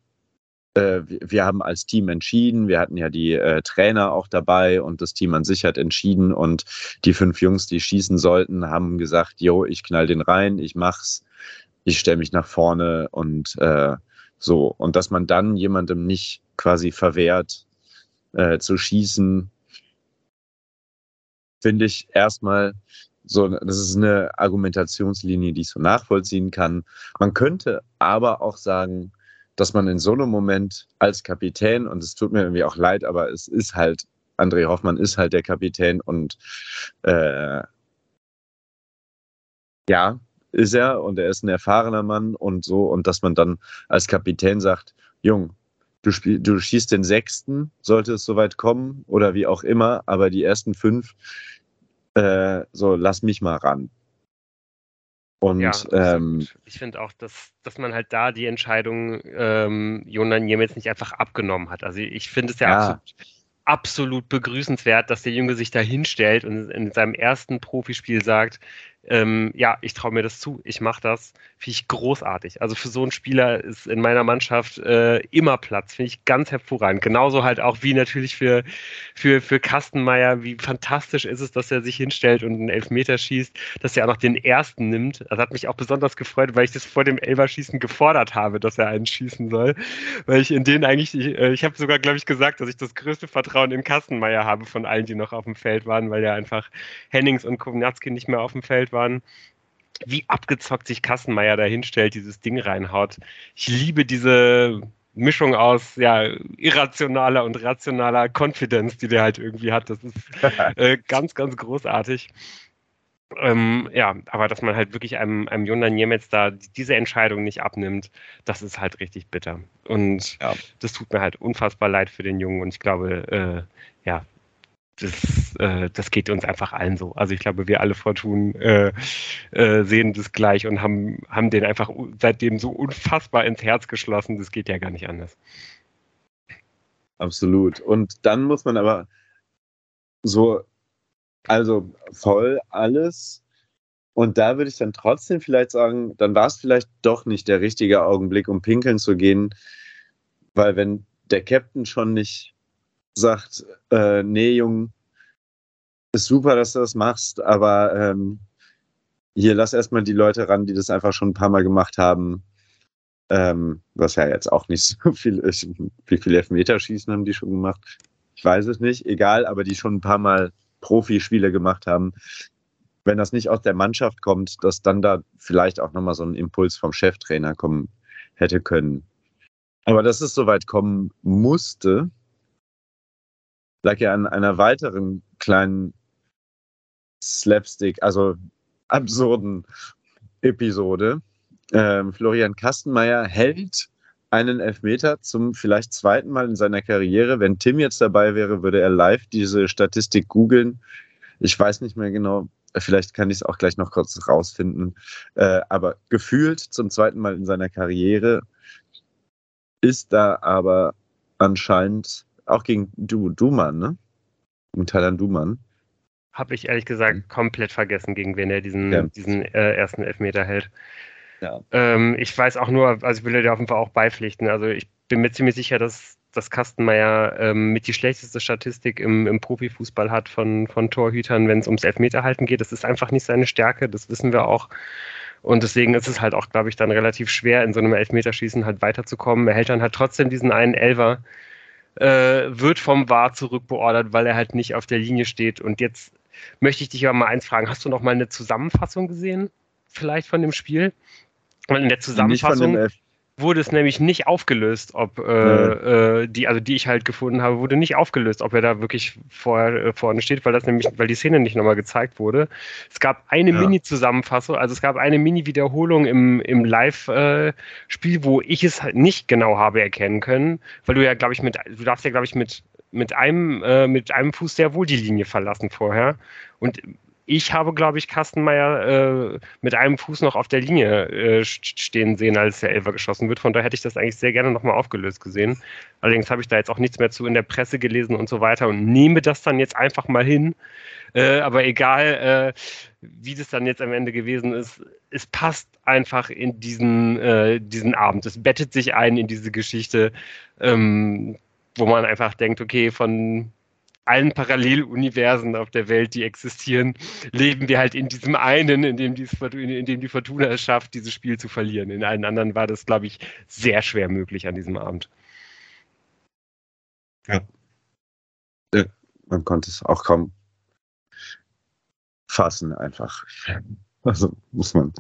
äh, wir haben als Team entschieden, wir hatten ja die äh, Trainer auch dabei und das Team an sich hat entschieden und die fünf Jungs, die schießen sollten, haben gesagt, yo, ich knall den rein, ich mach's, ich stelle mich nach vorne und äh, so. Und dass man dann jemandem nicht quasi verwehrt äh, zu schießen, finde ich erstmal so, das ist eine Argumentationslinie, die ich so nachvollziehen kann. Man könnte aber auch sagen, dass man in so einem Moment als Kapitän, und es tut mir irgendwie auch leid, aber es ist halt, André Hoffmann ist halt der Kapitän und äh, ja, ist er und er ist ein erfahrener Mann und so, und dass man dann als Kapitän sagt, Jung, du, spiel, du schießt den sechsten, sollte es soweit kommen oder wie auch immer, aber die ersten fünf, äh, so lass mich mal ran. Und ja, ähm, ich finde auch, dass, dass man halt da die Entscheidung ähm, Jonan Niemetz nicht einfach abgenommen hat. Also ich finde es ja, ja. Absolut, absolut begrüßenswert, dass der Junge sich da hinstellt und in seinem ersten Profispiel sagt, ähm, ja, ich traue mir das zu, ich mache das, finde ich großartig. Also für so einen Spieler ist in meiner Mannschaft äh, immer Platz, finde ich ganz hervorragend. Genauso halt auch wie natürlich für, für, für Kastenmeier, wie fantastisch ist es, dass er sich hinstellt und einen Elfmeter schießt, dass er auch noch den ersten nimmt. Das hat mich auch besonders gefreut, weil ich das vor dem Elverschießen gefordert habe, dass er einen schießen soll. Weil ich in denen eigentlich, ich, äh, ich habe sogar, glaube ich, gesagt, dass ich das größte Vertrauen in Kastenmeier habe von allen, die noch auf dem Feld waren, weil ja einfach Hennings und Kovnatski nicht mehr auf dem Feld waren waren, wie abgezockt sich Kassenmeier da hinstellt, dieses Ding reinhaut. Ich liebe diese Mischung aus ja, irrationaler und rationaler Confidence, die der halt irgendwie hat. Das ist äh, ganz, ganz großartig. Ähm, ja, aber dass man halt wirklich einem, einem Jonan Niemetz da diese Entscheidung nicht abnimmt, das ist halt richtig bitter. Und ja. das tut mir halt unfassbar leid für den Jungen und ich glaube, äh, ja, das, äh, das geht uns einfach allen so. Also ich glaube, wir alle Fortun äh, äh, sehen das gleich und haben, haben den einfach seitdem so unfassbar ins Herz geschlossen. Das geht ja gar nicht anders. Absolut. Und dann muss man aber so, also voll alles. Und da würde ich dann trotzdem vielleicht sagen, dann war es vielleicht doch nicht der richtige Augenblick, um pinkeln zu gehen, weil wenn der Captain schon nicht sagt, äh, nee, Jung, ist super, dass du das machst, aber ähm, hier lass erstmal die Leute ran, die das einfach schon ein paar Mal gemacht haben. Ähm, was ja jetzt auch nicht so viel ist. Wie viele Elfmeterschießen haben die schon gemacht? Ich weiß es nicht, egal, aber die schon ein paar Mal Profispiele gemacht haben. Wenn das nicht aus der Mannschaft kommt, dass dann da vielleicht auch nochmal so ein Impuls vom Cheftrainer kommen hätte können. Aber dass es soweit kommen musste, lag ja an einer weiteren kleinen Slapstick, also absurden Episode. Ähm, Florian Kastenmeier hält einen Elfmeter zum vielleicht zweiten Mal in seiner Karriere. Wenn Tim jetzt dabei wäre, würde er live diese Statistik googeln. Ich weiß nicht mehr genau, vielleicht kann ich es auch gleich noch kurz rausfinden. Äh, aber gefühlt zum zweiten Mal in seiner Karriere ist da aber anscheinend auch gegen du, Duman, ne? Gegen Thailand Duman. Habe ich ehrlich gesagt mhm. komplett vergessen, gegen wen er diesen, ja. diesen äh, ersten Elfmeter hält. Ja. Ähm, ich weiß auch nur, also ich will dir auf jeden Fall auch beipflichten. Also ich bin mir ziemlich sicher, dass dass Kastenmeier ähm, mit die schlechteste Statistik im, im Profifußball hat von, von Torhütern, wenn es ums Elfmeterhalten geht. Das ist einfach nicht seine Stärke, das wissen wir auch. Und deswegen ist es halt auch, glaube ich, dann relativ schwer, in so einem Elfmeterschießen halt weiterzukommen. Er hält dann halt trotzdem diesen einen Elver, äh, wird vom VAR zurückbeordert, weil er halt nicht auf der Linie steht. Und jetzt möchte ich dich aber mal eins fragen. Hast du noch mal eine Zusammenfassung gesehen, vielleicht von dem Spiel? Weil in der Zusammenfassung wurde es nämlich nicht aufgelöst, ob äh, äh, die, also die ich halt gefunden habe, wurde nicht aufgelöst, ob er da wirklich vor, äh, vorne steht, weil das nämlich, weil die Szene nicht nochmal gezeigt wurde. Es gab eine ja. Mini-Zusammenfassung, also es gab eine Mini-Wiederholung im, im Live-Spiel, äh, wo ich es halt nicht genau habe erkennen können, weil du ja, glaube ich, mit, du darfst ja, glaube ich, mit mit einem, äh, mit einem Fuß sehr wohl die Linie verlassen vorher. Und ich habe, glaube ich, Kastenmeier äh, mit einem Fuß noch auf der Linie äh, stehen sehen, als der Elfer geschossen wird. Von daher hätte ich das eigentlich sehr gerne nochmal aufgelöst gesehen. Allerdings habe ich da jetzt auch nichts mehr zu in der Presse gelesen und so weiter und nehme das dann jetzt einfach mal hin. Äh, aber egal, äh, wie das dann jetzt am Ende gewesen ist, es passt einfach in diesen, äh, diesen Abend. Es bettet sich ein in diese Geschichte, ähm, wo man einfach denkt, okay, von allen Paralleluniversen auf der Welt, die existieren, leben wir halt in diesem einen, in dem, in dem die Fortuna es schafft, dieses Spiel zu verlieren. In allen anderen war das, glaube ich, sehr schwer möglich an diesem Abend. Ja. ja. Man konnte es auch kaum fassen, einfach. Also muss man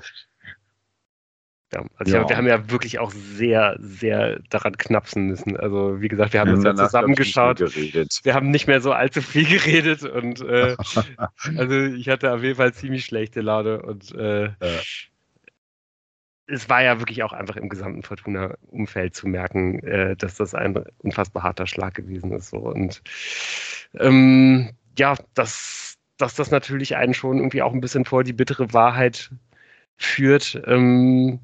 ja, also ja. wir haben ja wirklich auch sehr, sehr daran knapsen müssen. Also wie gesagt, wir haben uns ja zusammengeschaut. Wir haben nicht mehr so allzu viel geredet und äh, also ich hatte auf jeden Fall ziemlich schlechte Laune und äh, ja. es war ja wirklich auch einfach im gesamten Fortuna-Umfeld zu merken, äh, dass das ein unfassbar harter Schlag gewesen ist. So. Und ähm, ja, dass, dass das natürlich einen schon irgendwie auch ein bisschen vor die bittere Wahrheit führt. Ähm,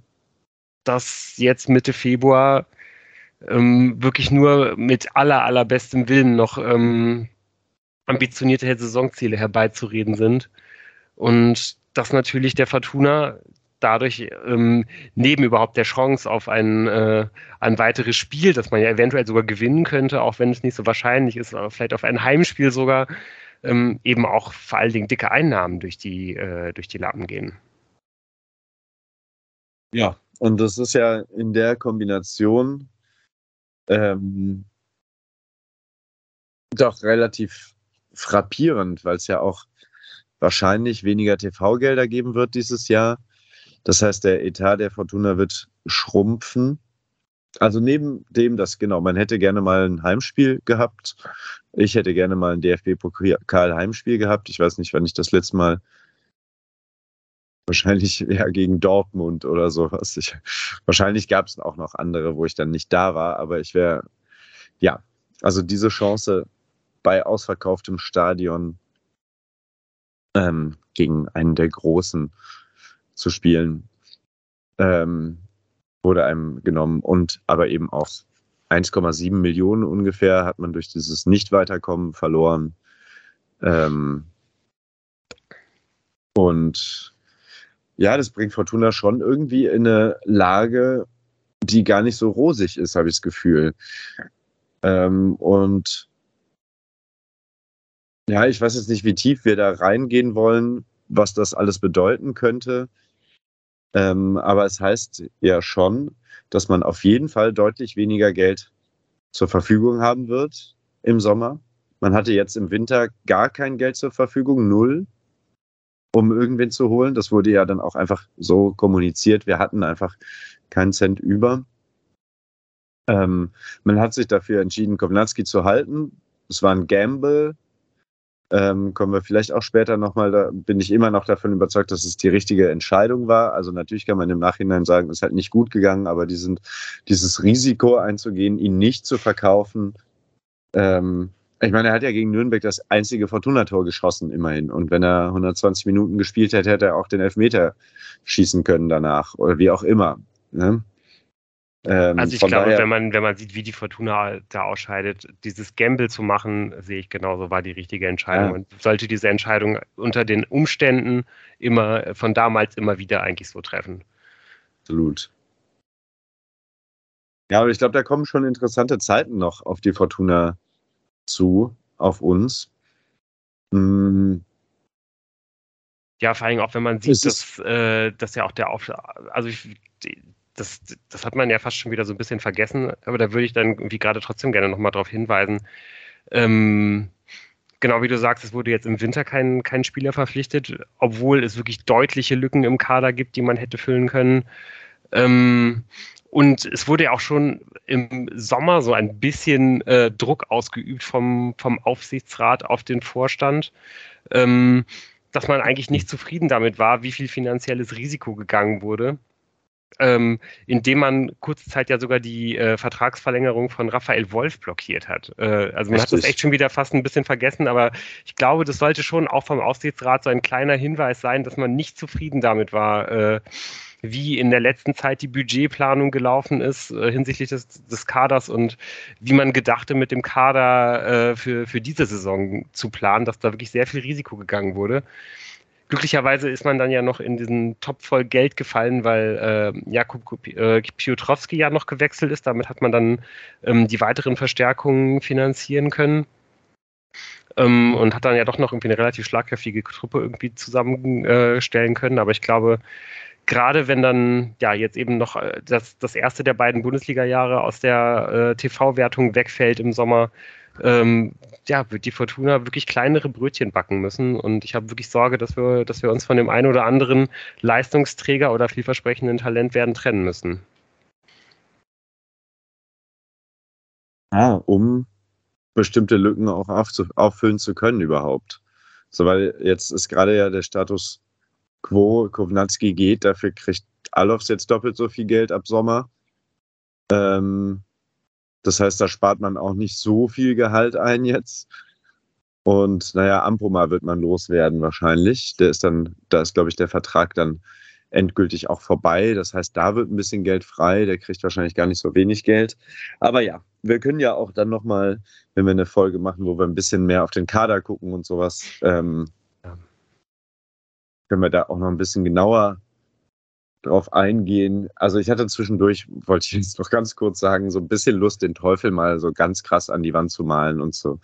dass jetzt Mitte Februar ähm, wirklich nur mit aller, allerbestem Willen noch ähm, ambitionierte Saisonziele herbeizureden sind. Und dass natürlich der Fortuna dadurch ähm, neben überhaupt der Chance auf ein, äh, ein weiteres Spiel, das man ja eventuell sogar gewinnen könnte, auch wenn es nicht so wahrscheinlich ist, aber vielleicht auf ein Heimspiel sogar, ähm, eben auch vor allen Dingen dicke Einnahmen durch die, äh, durch die Lappen gehen. Ja, und das ist ja in der Kombination ähm, doch relativ frappierend, weil es ja auch wahrscheinlich weniger TV-Gelder geben wird dieses Jahr. Das heißt, der Etat der Fortuna wird schrumpfen. Also neben dem, dass genau, man hätte gerne mal ein Heimspiel gehabt. Ich hätte gerne mal ein DFB-Pokal-Heimspiel gehabt. Ich weiß nicht, wann ich das letzte Mal Wahrscheinlich ja gegen Dortmund oder sowas. Ich, wahrscheinlich gab es auch noch andere, wo ich dann nicht da war, aber ich wäre, ja, also diese Chance bei ausverkauftem Stadion ähm, gegen einen der Großen zu spielen, ähm, wurde einem genommen und aber eben auch 1,7 Millionen ungefähr hat man durch dieses Nicht-Weiterkommen verloren. Ähm, und ja, das bringt Fortuna schon irgendwie in eine Lage, die gar nicht so rosig ist, habe ich das Gefühl. Ähm, und ja, ich weiß jetzt nicht, wie tief wir da reingehen wollen, was das alles bedeuten könnte. Ähm, aber es heißt ja schon, dass man auf jeden Fall deutlich weniger Geld zur Verfügung haben wird im Sommer. Man hatte jetzt im Winter gar kein Geld zur Verfügung, null um irgendwen zu holen. Das wurde ja dann auch einfach so kommuniziert. Wir hatten einfach keinen Cent über. Ähm, man hat sich dafür entschieden, Kovnatski zu halten. Es war ein Gamble. Ähm, kommen wir vielleicht auch später nochmal, da bin ich immer noch davon überzeugt, dass es die richtige Entscheidung war. Also natürlich kann man im Nachhinein sagen, es ist halt nicht gut gegangen, aber diesen, dieses Risiko einzugehen, ihn nicht zu verkaufen, ähm, ich meine, er hat ja gegen Nürnberg das einzige Fortuna-Tor geschossen, immerhin. Und wenn er 120 Minuten gespielt hätte, hätte er auch den Elfmeter schießen können danach. Oder wie auch immer. Ne? Ähm, also ich glaube, daher, wenn man, wenn man sieht, wie die Fortuna da ausscheidet, dieses Gamble zu machen, sehe ich genauso, war die richtige Entscheidung. Ja. Und sollte diese Entscheidung unter den Umständen immer von damals immer wieder eigentlich so treffen. Absolut. Ja, aber ich glaube, da kommen schon interessante Zeiten noch auf die Fortuna zu, auf uns. Hm. Ja, vor allem auch wenn man sieht, dass, äh, dass ja auch der Auf also ich, das, das hat man ja fast schon wieder so ein bisschen vergessen, aber da würde ich dann irgendwie gerade trotzdem gerne nochmal darauf hinweisen. Ähm, genau wie du sagst, es wurde jetzt im Winter kein, kein Spieler verpflichtet, obwohl es wirklich deutliche Lücken im Kader gibt, die man hätte füllen können. Ähm, und es wurde ja auch schon im Sommer so ein bisschen äh, Druck ausgeübt vom, vom Aufsichtsrat auf den Vorstand, ähm, dass man eigentlich nicht zufrieden damit war, wie viel finanzielles Risiko gegangen wurde. Ähm, indem man kurze Zeit ja sogar die äh, Vertragsverlängerung von Raphael Wolf blockiert hat. Äh, also man Richtig. hat das echt schon wieder fast ein bisschen vergessen, aber ich glaube, das sollte schon auch vom Aufsichtsrat so ein kleiner Hinweis sein, dass man nicht zufrieden damit war, äh, wie in der letzten Zeit die Budgetplanung gelaufen ist äh, hinsichtlich des, des, Kaders und wie man gedachte, mit dem Kader äh, für, für diese Saison zu planen, dass da wirklich sehr viel Risiko gegangen wurde. Glücklicherweise ist man dann ja noch in diesen Topf voll Geld gefallen, weil äh, Jakub äh, Piotrowski ja noch gewechselt ist. Damit hat man dann ähm, die weiteren Verstärkungen finanzieren können. Ähm, und hat dann ja doch noch irgendwie eine relativ schlagkräftige Truppe irgendwie zusammenstellen können. Aber ich glaube, gerade wenn dann ja jetzt eben noch äh, das, das erste der beiden Bundesliga-Jahre aus der äh, TV-Wertung wegfällt im Sommer, ähm, ja, wird die Fortuna wirklich kleinere Brötchen backen müssen. Und ich habe wirklich Sorge, dass wir, dass wir uns von dem einen oder anderen Leistungsträger oder vielversprechenden Talent werden trennen müssen. Ah, um bestimmte Lücken auch auffüllen zu können überhaupt. So, weil jetzt ist gerade ja der Status quo, Kovnatski geht, dafür kriegt Alofs jetzt doppelt so viel Geld ab Sommer. Ähm, das heißt, da spart man auch nicht so viel Gehalt ein jetzt. Und naja, Ampoma wird man loswerden wahrscheinlich. Der ist dann, da ist, glaube ich, der Vertrag dann endgültig auch vorbei. Das heißt, da wird ein bisschen Geld frei. Der kriegt wahrscheinlich gar nicht so wenig Geld. Aber ja, wir können ja auch dann nochmal, wenn wir eine Folge machen, wo wir ein bisschen mehr auf den Kader gucken und sowas, ähm, können wir da auch noch ein bisschen genauer drauf eingehen. Also ich hatte zwischendurch, wollte ich jetzt noch ganz kurz sagen, so ein bisschen Lust, den Teufel mal so ganz krass an die Wand zu malen und zu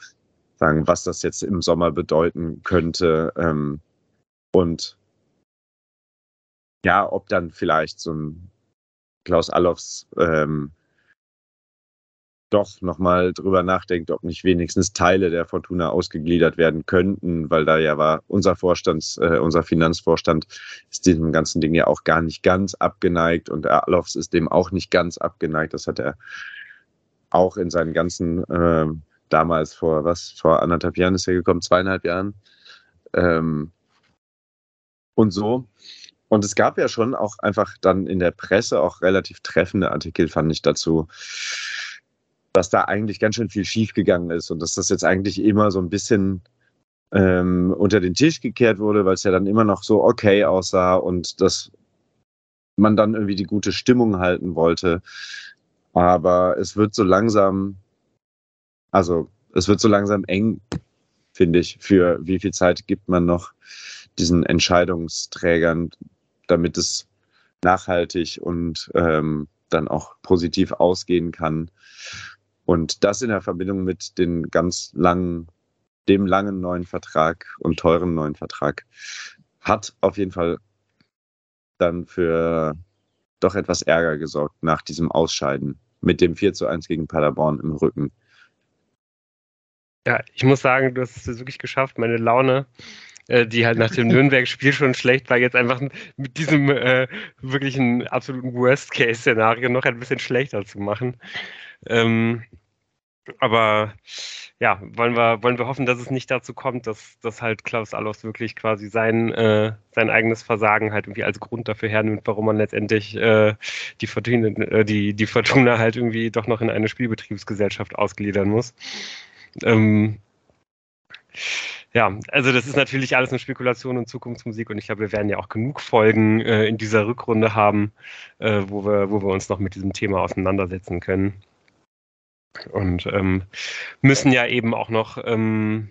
sagen, was das jetzt im Sommer bedeuten könnte. Ähm, und ja, ob dann vielleicht so ein Klaus Allofs ähm, doch nochmal drüber nachdenkt, ob nicht wenigstens Teile der Fortuna ausgegliedert werden könnten, weil da ja war unser Vorstands, äh, unser Finanzvorstand ist diesem ganzen Ding ja auch gar nicht ganz abgeneigt und Alofs ist dem auch nicht ganz abgeneigt. Das hat er auch in seinen ganzen äh, damals vor was vor anderthalb Jahren ist er gekommen, zweieinhalb Jahren ähm, und so. Und es gab ja schon auch einfach dann in der Presse auch relativ treffende Artikel, fand ich dazu dass da eigentlich ganz schön viel schiefgegangen ist und dass das jetzt eigentlich immer so ein bisschen ähm, unter den Tisch gekehrt wurde, weil es ja dann immer noch so okay aussah und dass man dann irgendwie die gute Stimmung halten wollte. Aber es wird so langsam, also es wird so langsam eng, finde ich, für wie viel Zeit gibt man noch diesen Entscheidungsträgern, damit es nachhaltig und ähm, dann auch positiv ausgehen kann. Und das in der Verbindung mit den ganz langen, dem langen neuen Vertrag und teuren neuen Vertrag hat auf jeden Fall dann für doch etwas Ärger gesorgt nach diesem Ausscheiden mit dem 4 zu 1 gegen Paderborn im Rücken. Ja, ich muss sagen, du hast es wirklich geschafft, meine Laune, äh, die halt nach dem Nürnberg-Spiel schon schlecht war, jetzt einfach mit diesem äh, wirklichen absoluten Worst-Case-Szenario noch ein bisschen schlechter zu machen. Ähm, aber ja, wollen wir, wollen wir hoffen, dass es nicht dazu kommt, dass, dass halt Klaus Allofs wirklich quasi sein, äh, sein eigenes Versagen halt irgendwie als Grund dafür hernimmt, warum man letztendlich äh, die, Fortuna, äh, die, die Fortuna halt irgendwie doch noch in eine Spielbetriebsgesellschaft ausgliedern muss. Ähm, ja, also das ist natürlich alles eine Spekulation und Zukunftsmusik und ich glaube, wir werden ja auch genug Folgen äh, in dieser Rückrunde haben, äh, wo, wir, wo wir uns noch mit diesem Thema auseinandersetzen können. Und ähm, müssen ja eben auch noch ähm,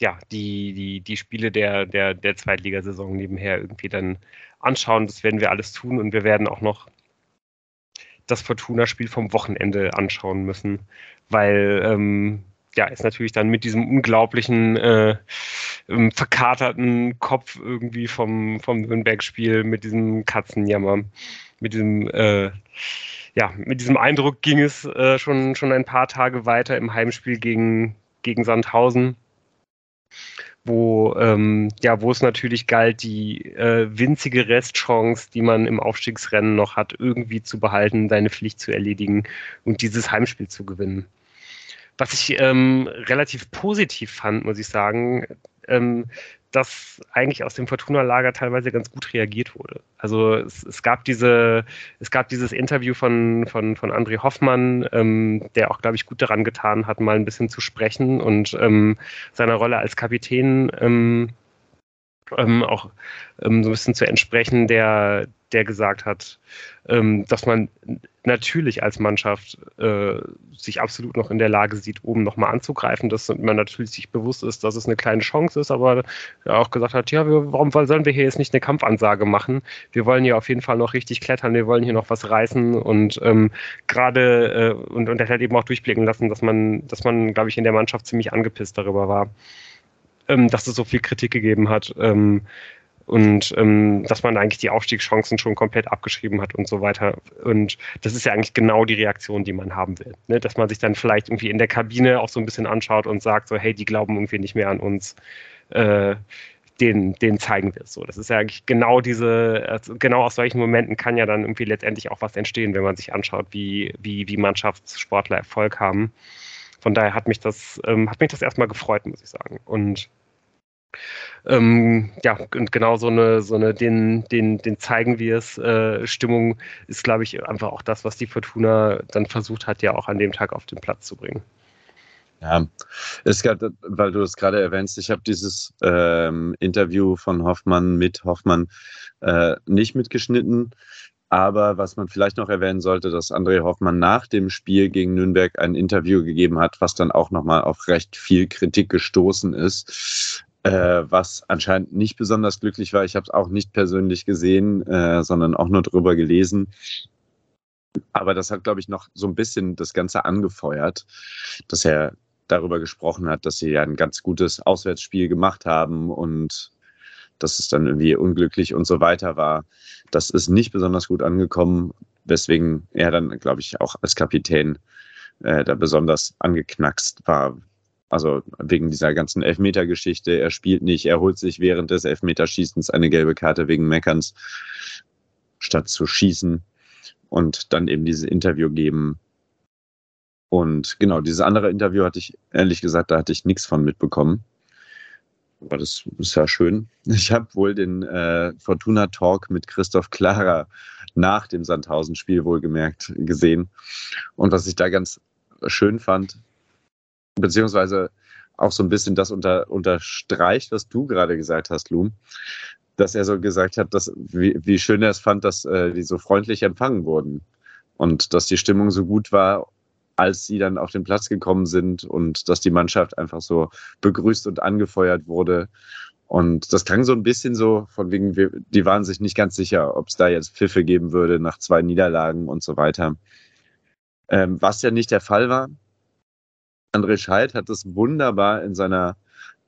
ja, die, die, die Spiele der, der, der Zweitligasaison nebenher irgendwie dann anschauen. Das werden wir alles tun und wir werden auch noch das Fortuna-Spiel vom Wochenende anschauen müssen, weil ähm, ja, ist natürlich dann mit diesem unglaublichen äh, ähm, verkaterten Kopf irgendwie vom, vom Nürnberg-Spiel, mit diesem Katzenjammer, mit diesem äh, ja, mit diesem Eindruck ging es äh, schon, schon ein paar Tage weiter im Heimspiel gegen, gegen Sandhausen, wo, ähm, ja, wo es natürlich galt, die äh, winzige Restchance, die man im Aufstiegsrennen noch hat, irgendwie zu behalten, seine Pflicht zu erledigen und dieses Heimspiel zu gewinnen. Was ich ähm, relativ positiv fand, muss ich sagen, ähm, dass eigentlich aus dem Fortuna-Lager teilweise ganz gut reagiert wurde. Also es, es, gab diese, es gab dieses Interview von, von, von André Hoffmann, ähm, der auch, glaube ich, gut daran getan hat, mal ein bisschen zu sprechen und ähm, seiner Rolle als Kapitän ähm, ähm auch ähm, so ein bisschen zu entsprechen, der, der gesagt hat, ähm, dass man natürlich als Mannschaft äh, sich absolut noch in der Lage sieht, oben nochmal anzugreifen, dass man natürlich sich bewusst ist, dass es eine kleine Chance ist, aber er auch gesagt hat, ja, wir, warum sollen wir hier jetzt nicht eine Kampfansage machen? Wir wollen hier auf jeden Fall noch richtig klettern, wir wollen hier noch was reißen und ähm, gerade äh, und, und er hat eben auch durchblicken lassen, dass man, dass man, glaube ich, in der Mannschaft ziemlich angepisst darüber war, ähm, dass es so viel Kritik gegeben hat. Ähm, und ähm, dass man eigentlich die Aufstiegschancen schon komplett abgeschrieben hat und so weiter. Und das ist ja eigentlich genau die Reaktion, die man haben will. Ne? Dass man sich dann vielleicht irgendwie in der Kabine auch so ein bisschen anschaut und sagt so, hey, die glauben irgendwie nicht mehr an uns. Äh, den, den zeigen wir es so. Das ist ja eigentlich genau diese, also genau aus solchen Momenten kann ja dann irgendwie letztendlich auch was entstehen, wenn man sich anschaut, wie, wie, wie Mannschaftssportler Erfolg haben. Von daher hat mich das, ähm, hat mich das erstmal gefreut, muss ich sagen. Und ähm, ja, und genau so eine, so eine, den, den, den zeigen wir es, äh, Stimmung ist, glaube ich, einfach auch das, was die Fortuna dann versucht hat, ja auch an dem Tag auf den Platz zu bringen. Ja, es gab, weil du es gerade erwähnst, ich habe dieses ähm, Interview von Hoffmann mit Hoffmann äh, nicht mitgeschnitten. Aber was man vielleicht noch erwähnen sollte, dass André Hoffmann nach dem Spiel gegen Nürnberg ein Interview gegeben hat, was dann auch nochmal auf recht viel Kritik gestoßen ist äh, was anscheinend nicht besonders glücklich war. Ich habe es auch nicht persönlich gesehen, äh, sondern auch nur drüber gelesen. Aber das hat, glaube ich, noch so ein bisschen das Ganze angefeuert, dass er darüber gesprochen hat, dass sie ja ein ganz gutes Auswärtsspiel gemacht haben und dass es dann irgendwie unglücklich und so weiter war. Das ist nicht besonders gut angekommen, weswegen er dann, glaube ich, auch als Kapitän äh, da besonders angeknackst war, also wegen dieser ganzen Elfmeter-Geschichte. Er spielt nicht, er holt sich während des Elfmeterschießens eine gelbe Karte wegen Meckerns, statt zu schießen und dann eben dieses Interview geben. Und genau, dieses andere Interview hatte ich, ehrlich gesagt, da hatte ich nichts von mitbekommen. Aber das ist ja schön. Ich habe wohl den äh, Fortuna Talk mit Christoph Klara nach dem Sandhausen-Spiel wohlgemerkt gesehen. Und was ich da ganz schön fand, beziehungsweise auch so ein bisschen das unter, unterstreicht, was du gerade gesagt hast, Lum, dass er so gesagt hat, dass, wie, wie schön er es fand, dass äh, die so freundlich empfangen wurden und dass die Stimmung so gut war, als sie dann auf den Platz gekommen sind und dass die Mannschaft einfach so begrüßt und angefeuert wurde. Und das klang so ein bisschen so, von wegen, wir, die waren sich nicht ganz sicher, ob es da jetzt Pfiffe geben würde nach zwei Niederlagen und so weiter. Ähm, was ja nicht der Fall war. André Scheidt hat es wunderbar in seiner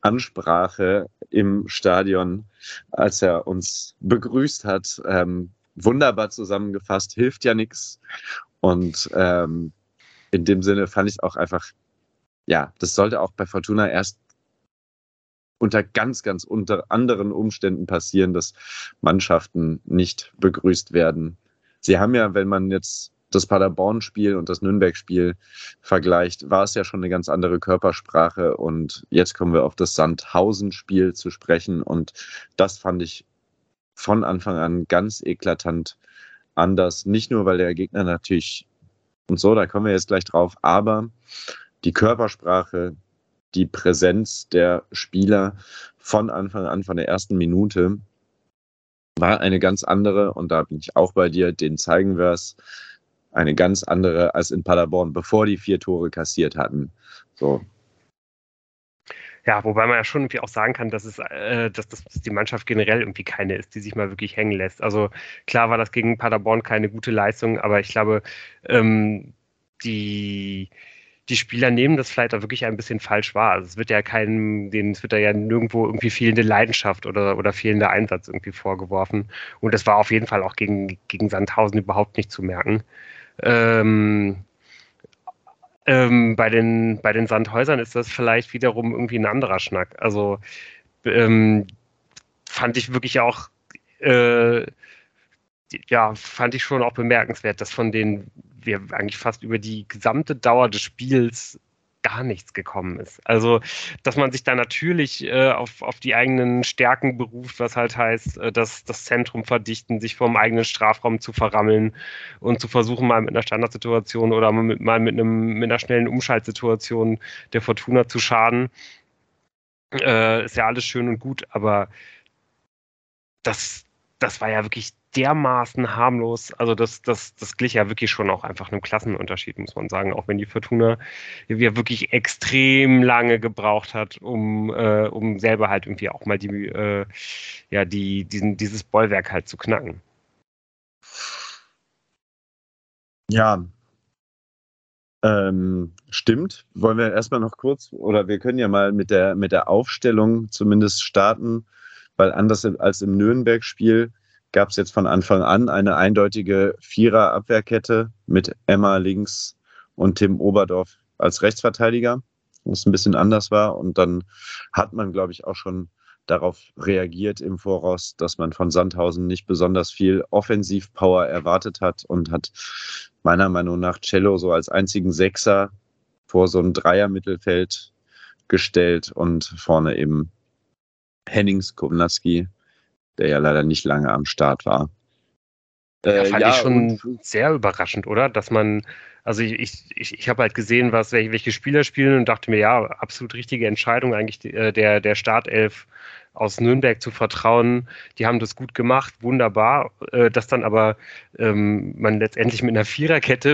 Ansprache im Stadion, als er uns begrüßt hat, ähm, wunderbar zusammengefasst, hilft ja nichts. Und ähm, in dem Sinne fand ich auch einfach, ja, das sollte auch bei Fortuna erst unter ganz, ganz unter anderen Umständen passieren, dass Mannschaften nicht begrüßt werden. Sie haben ja, wenn man jetzt das Paderborn-Spiel und das Nürnberg-Spiel vergleicht, war es ja schon eine ganz andere Körpersprache. Und jetzt kommen wir auf das Sandhausen-Spiel zu sprechen. Und das fand ich von Anfang an ganz eklatant anders. Nicht nur, weil der Gegner natürlich und so, da kommen wir jetzt gleich drauf, aber die Körpersprache, die Präsenz der Spieler von Anfang an, von der ersten Minute, war eine ganz andere. Und da bin ich auch bei dir, den zeigen wir es eine ganz andere als in Paderborn, bevor die vier Tore kassiert hatten. So. Ja, wobei man ja schon irgendwie auch sagen kann, dass es, äh, dass, dass die Mannschaft generell irgendwie keine ist, die sich mal wirklich hängen lässt. Also klar war das gegen Paderborn keine gute Leistung, aber ich glaube, ähm, die, die Spieler nehmen das vielleicht auch wirklich ein bisschen falsch wahr. Also es wird ja keinem, denen es wird ja nirgendwo irgendwie fehlende Leidenschaft oder, oder fehlender Einsatz irgendwie vorgeworfen. Und das war auf jeden Fall auch gegen, gegen Sandhausen überhaupt nicht zu merken. Ähm, ähm, bei, den, bei den Sandhäusern ist das vielleicht wiederum irgendwie ein anderer Schnack. Also ähm, fand ich wirklich auch, äh, ja, fand ich schon auch bemerkenswert, dass von denen wir eigentlich fast über die gesamte Dauer des Spiels gar nichts gekommen ist. Also, dass man sich da natürlich äh, auf, auf die eigenen Stärken beruft, was halt heißt, äh, dass das Zentrum verdichten, sich vom eigenen Strafraum zu verrammeln und zu versuchen, mal mit einer Standardsituation oder mal mit, mal mit, einem, mit einer schnellen Umschaltsituation der Fortuna zu schaden. Äh, ist ja alles schön und gut, aber das, das war ja wirklich dermaßen harmlos. Also das, das, das glich ja wirklich schon auch einfach einem Klassenunterschied, muss man sagen. Auch wenn die Fortuna ja wirklich extrem lange gebraucht hat, um, äh, um selber halt irgendwie auch mal die, äh, ja, die, diesen, dieses Bollwerk halt zu knacken. Ja, ähm, stimmt. Wollen wir erstmal noch kurz, oder wir können ja mal mit der, mit der Aufstellung zumindest starten, weil anders als im Nürnberg-Spiel gab es jetzt von Anfang an eine eindeutige Vierer-Abwehrkette mit Emma links und Tim Oberdorf als Rechtsverteidiger, was ein bisschen anders war. Und dann hat man, glaube ich, auch schon darauf reagiert im Voraus, dass man von Sandhausen nicht besonders viel Offensivpower erwartet hat und hat meiner Meinung nach Cello so als einzigen Sechser vor so ein Dreier-Mittelfeld gestellt und vorne eben Hennings, Kobnatski der ja leider nicht lange am Start war. Äh, ja, fand ja, ich schon sehr überraschend, oder? Dass man, also ich, ich, ich habe halt gesehen, was welche Spieler spielen und dachte mir, ja, absolut richtige Entscheidung eigentlich äh, der, der Startelf aus Nürnberg zu vertrauen. Die haben das gut gemacht, wunderbar. Äh, dass dann aber ähm, man letztendlich mit einer Viererkette,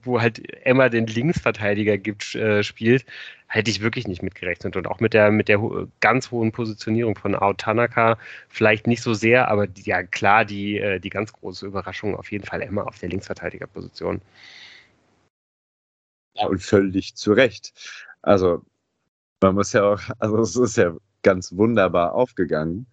äh, wo halt Emma den Linksverteidiger gibt, äh, spielt, hätte ich wirklich nicht mitgerechnet. Und auch mit der, mit der ganz hohen Positionierung von Ao Tanaka vielleicht nicht so sehr, aber die, ja klar, die, äh, die ganz große Überraschung auf jeden Fall Emma auf der Linksverteidigerposition. Ja, und völlig zu Recht. Also man muss ja auch, also es ist ja ganz wunderbar aufgegangen,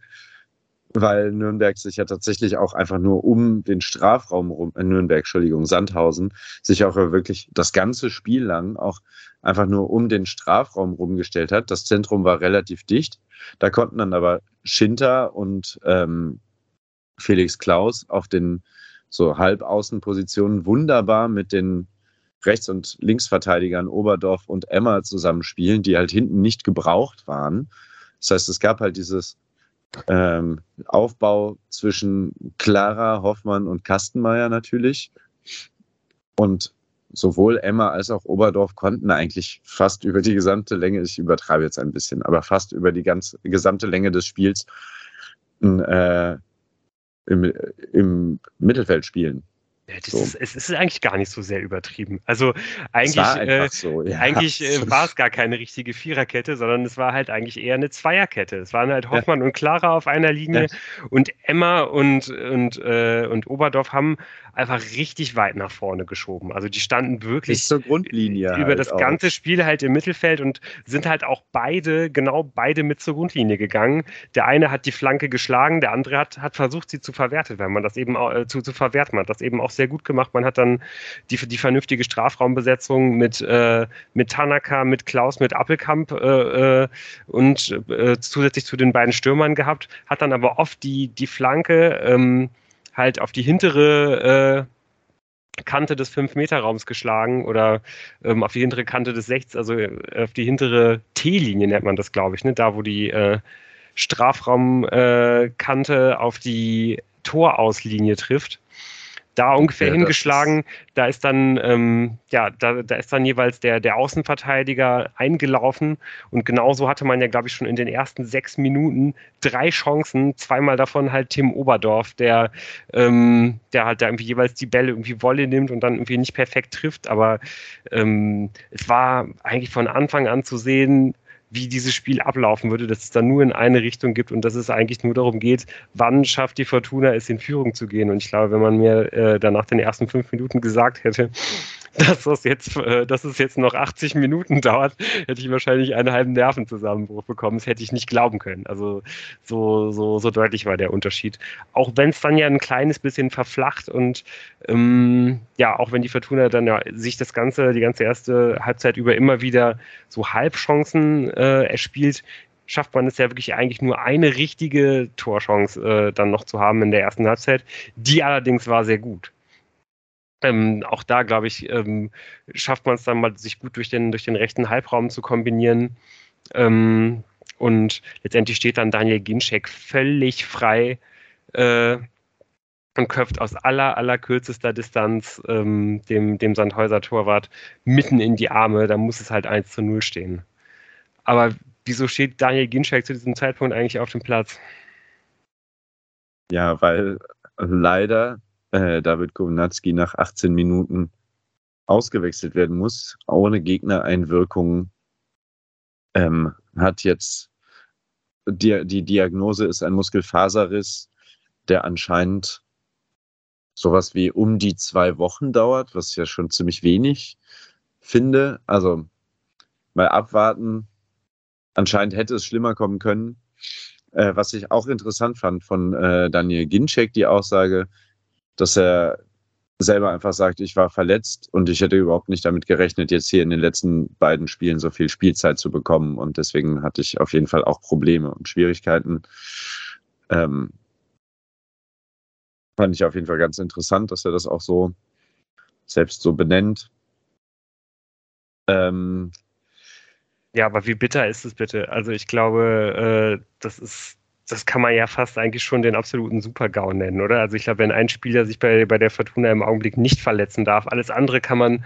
weil Nürnberg sich ja tatsächlich auch einfach nur um den Strafraum rum, äh Nürnberg, Entschuldigung, Sandhausen, sich auch wirklich das ganze Spiel lang auch einfach nur um den Strafraum rumgestellt hat. Das Zentrum war relativ dicht. Da konnten dann aber Schinter und ähm, Felix Klaus auf den so Halbaußenpositionen wunderbar mit den Rechts- und Linksverteidigern Oberdorf und Emma zusammenspielen, die halt hinten nicht gebraucht waren. Das heißt, es gab halt dieses ähm, Aufbau zwischen Clara, Hoffmann und Kastenmeier natürlich. Und sowohl Emma als auch Oberdorf konnten eigentlich fast über die gesamte Länge, ich übertreibe jetzt ein bisschen, aber fast über die ganze gesamte Länge des Spiels äh, im, im Mittelfeld spielen. Ja, so. ist, es ist eigentlich gar nicht so sehr übertrieben. Also eigentlich, äh, so, ja. eigentlich äh, war es gar keine richtige Viererkette, sondern es war halt eigentlich eher eine Zweierkette. Es waren halt Hoffmann ja. und Clara auf einer Linie und Emma und, und, äh, und Oberdorf haben einfach richtig weit nach vorne geschoben. Also die standen wirklich zur Grundlinie über halt das auch. ganze Spiel halt im Mittelfeld und sind halt auch beide, genau beide mit zur Grundlinie gegangen. Der eine hat die Flanke geschlagen, der andere hat, hat versucht, sie zu verwerten, wenn man das eben äh, zu, zu verwerten. Man hat das eben auch sehr gut gemacht. Man hat dann die, die vernünftige Strafraumbesetzung mit, äh, mit Tanaka, mit Klaus, mit Appelkamp äh, äh und äh, zusätzlich zu den beiden Stürmern gehabt, hat dann aber oft die, die Flanke ähm, halt auf die hintere äh, Kante des 5-Meter-Raums geschlagen oder ähm, auf die hintere Kante des 6, also äh, auf die hintere T-Linie nennt man das, glaube ich, ne? da wo die äh, Strafraumkante auf die Torauslinie trifft da ungefähr ja, hingeschlagen. Da ist dann, ähm, ja, da, da ist dann jeweils der, der Außenverteidiger eingelaufen. Und genauso hatte man ja, glaube ich, schon in den ersten sechs Minuten drei Chancen, zweimal davon halt Tim Oberdorf, der, ähm, der halt da irgendwie jeweils die Bälle irgendwie Wolle nimmt und dann irgendwie nicht perfekt trifft. Aber ähm, es war eigentlich von Anfang an zu sehen, wie dieses Spiel ablaufen würde, dass es dann nur in eine Richtung gibt und dass es eigentlich nur darum geht, wann schafft die Fortuna es in Führung zu gehen. Und ich glaube, wenn man mir äh, danach den ersten fünf Minuten gesagt hätte, dass das jetzt, äh, dass es jetzt noch 80 Minuten dauert, hätte ich wahrscheinlich einen halben Nervenzusammenbruch bekommen. Das hätte ich nicht glauben können. Also so, so, so deutlich war der Unterschied. Auch wenn es dann ja ein kleines bisschen verflacht und ähm, ja, auch wenn die Fortuna dann ja sich das ganze, die ganze erste Halbzeit über immer wieder so Halbchancen äh, erspielt, schafft man es ja wirklich eigentlich nur eine richtige Torchance äh, dann noch zu haben in der ersten Halbzeit. Die allerdings war sehr gut. Ähm, auch da, glaube ich, ähm, schafft man es dann mal, sich gut durch den, durch den rechten Halbraum zu kombinieren. Ähm, und letztendlich steht dann Daniel Ginczek völlig frei äh, und köpft aus aller, aller kürzester Distanz ähm, dem, dem Sandhäuser Torwart mitten in die Arme. Da muss es halt 1 zu 0 stehen. Aber wieso steht Daniel Ginczek zu diesem Zeitpunkt eigentlich auf dem Platz? Ja, weil leider äh, David Kownatski nach 18 Minuten ausgewechselt werden muss, ohne Gegnereinwirkung. Ähm, hat jetzt die, die Diagnose ist ein Muskelfaserriss, der anscheinend sowas wie um die zwei Wochen dauert, was ja schon ziemlich wenig finde. Also mal abwarten. Anscheinend hätte es schlimmer kommen können. Äh, was ich auch interessant fand von äh, Daniel Ginczek, die Aussage, dass er selber einfach sagt, ich war verletzt und ich hätte überhaupt nicht damit gerechnet, jetzt hier in den letzten beiden Spielen so viel Spielzeit zu bekommen. Und deswegen hatte ich auf jeden Fall auch Probleme und Schwierigkeiten. Ähm, fand ich auf jeden Fall ganz interessant, dass er das auch so selbst so benennt. Ähm, ja, aber wie bitter ist es bitte? Also ich glaube, äh, das ist das kann man ja fast eigentlich schon den absoluten Super-GAU nennen, oder? Also ich glaube, wenn ein Spieler sich bei, bei der Fortuna im Augenblick nicht verletzen darf, alles andere kann man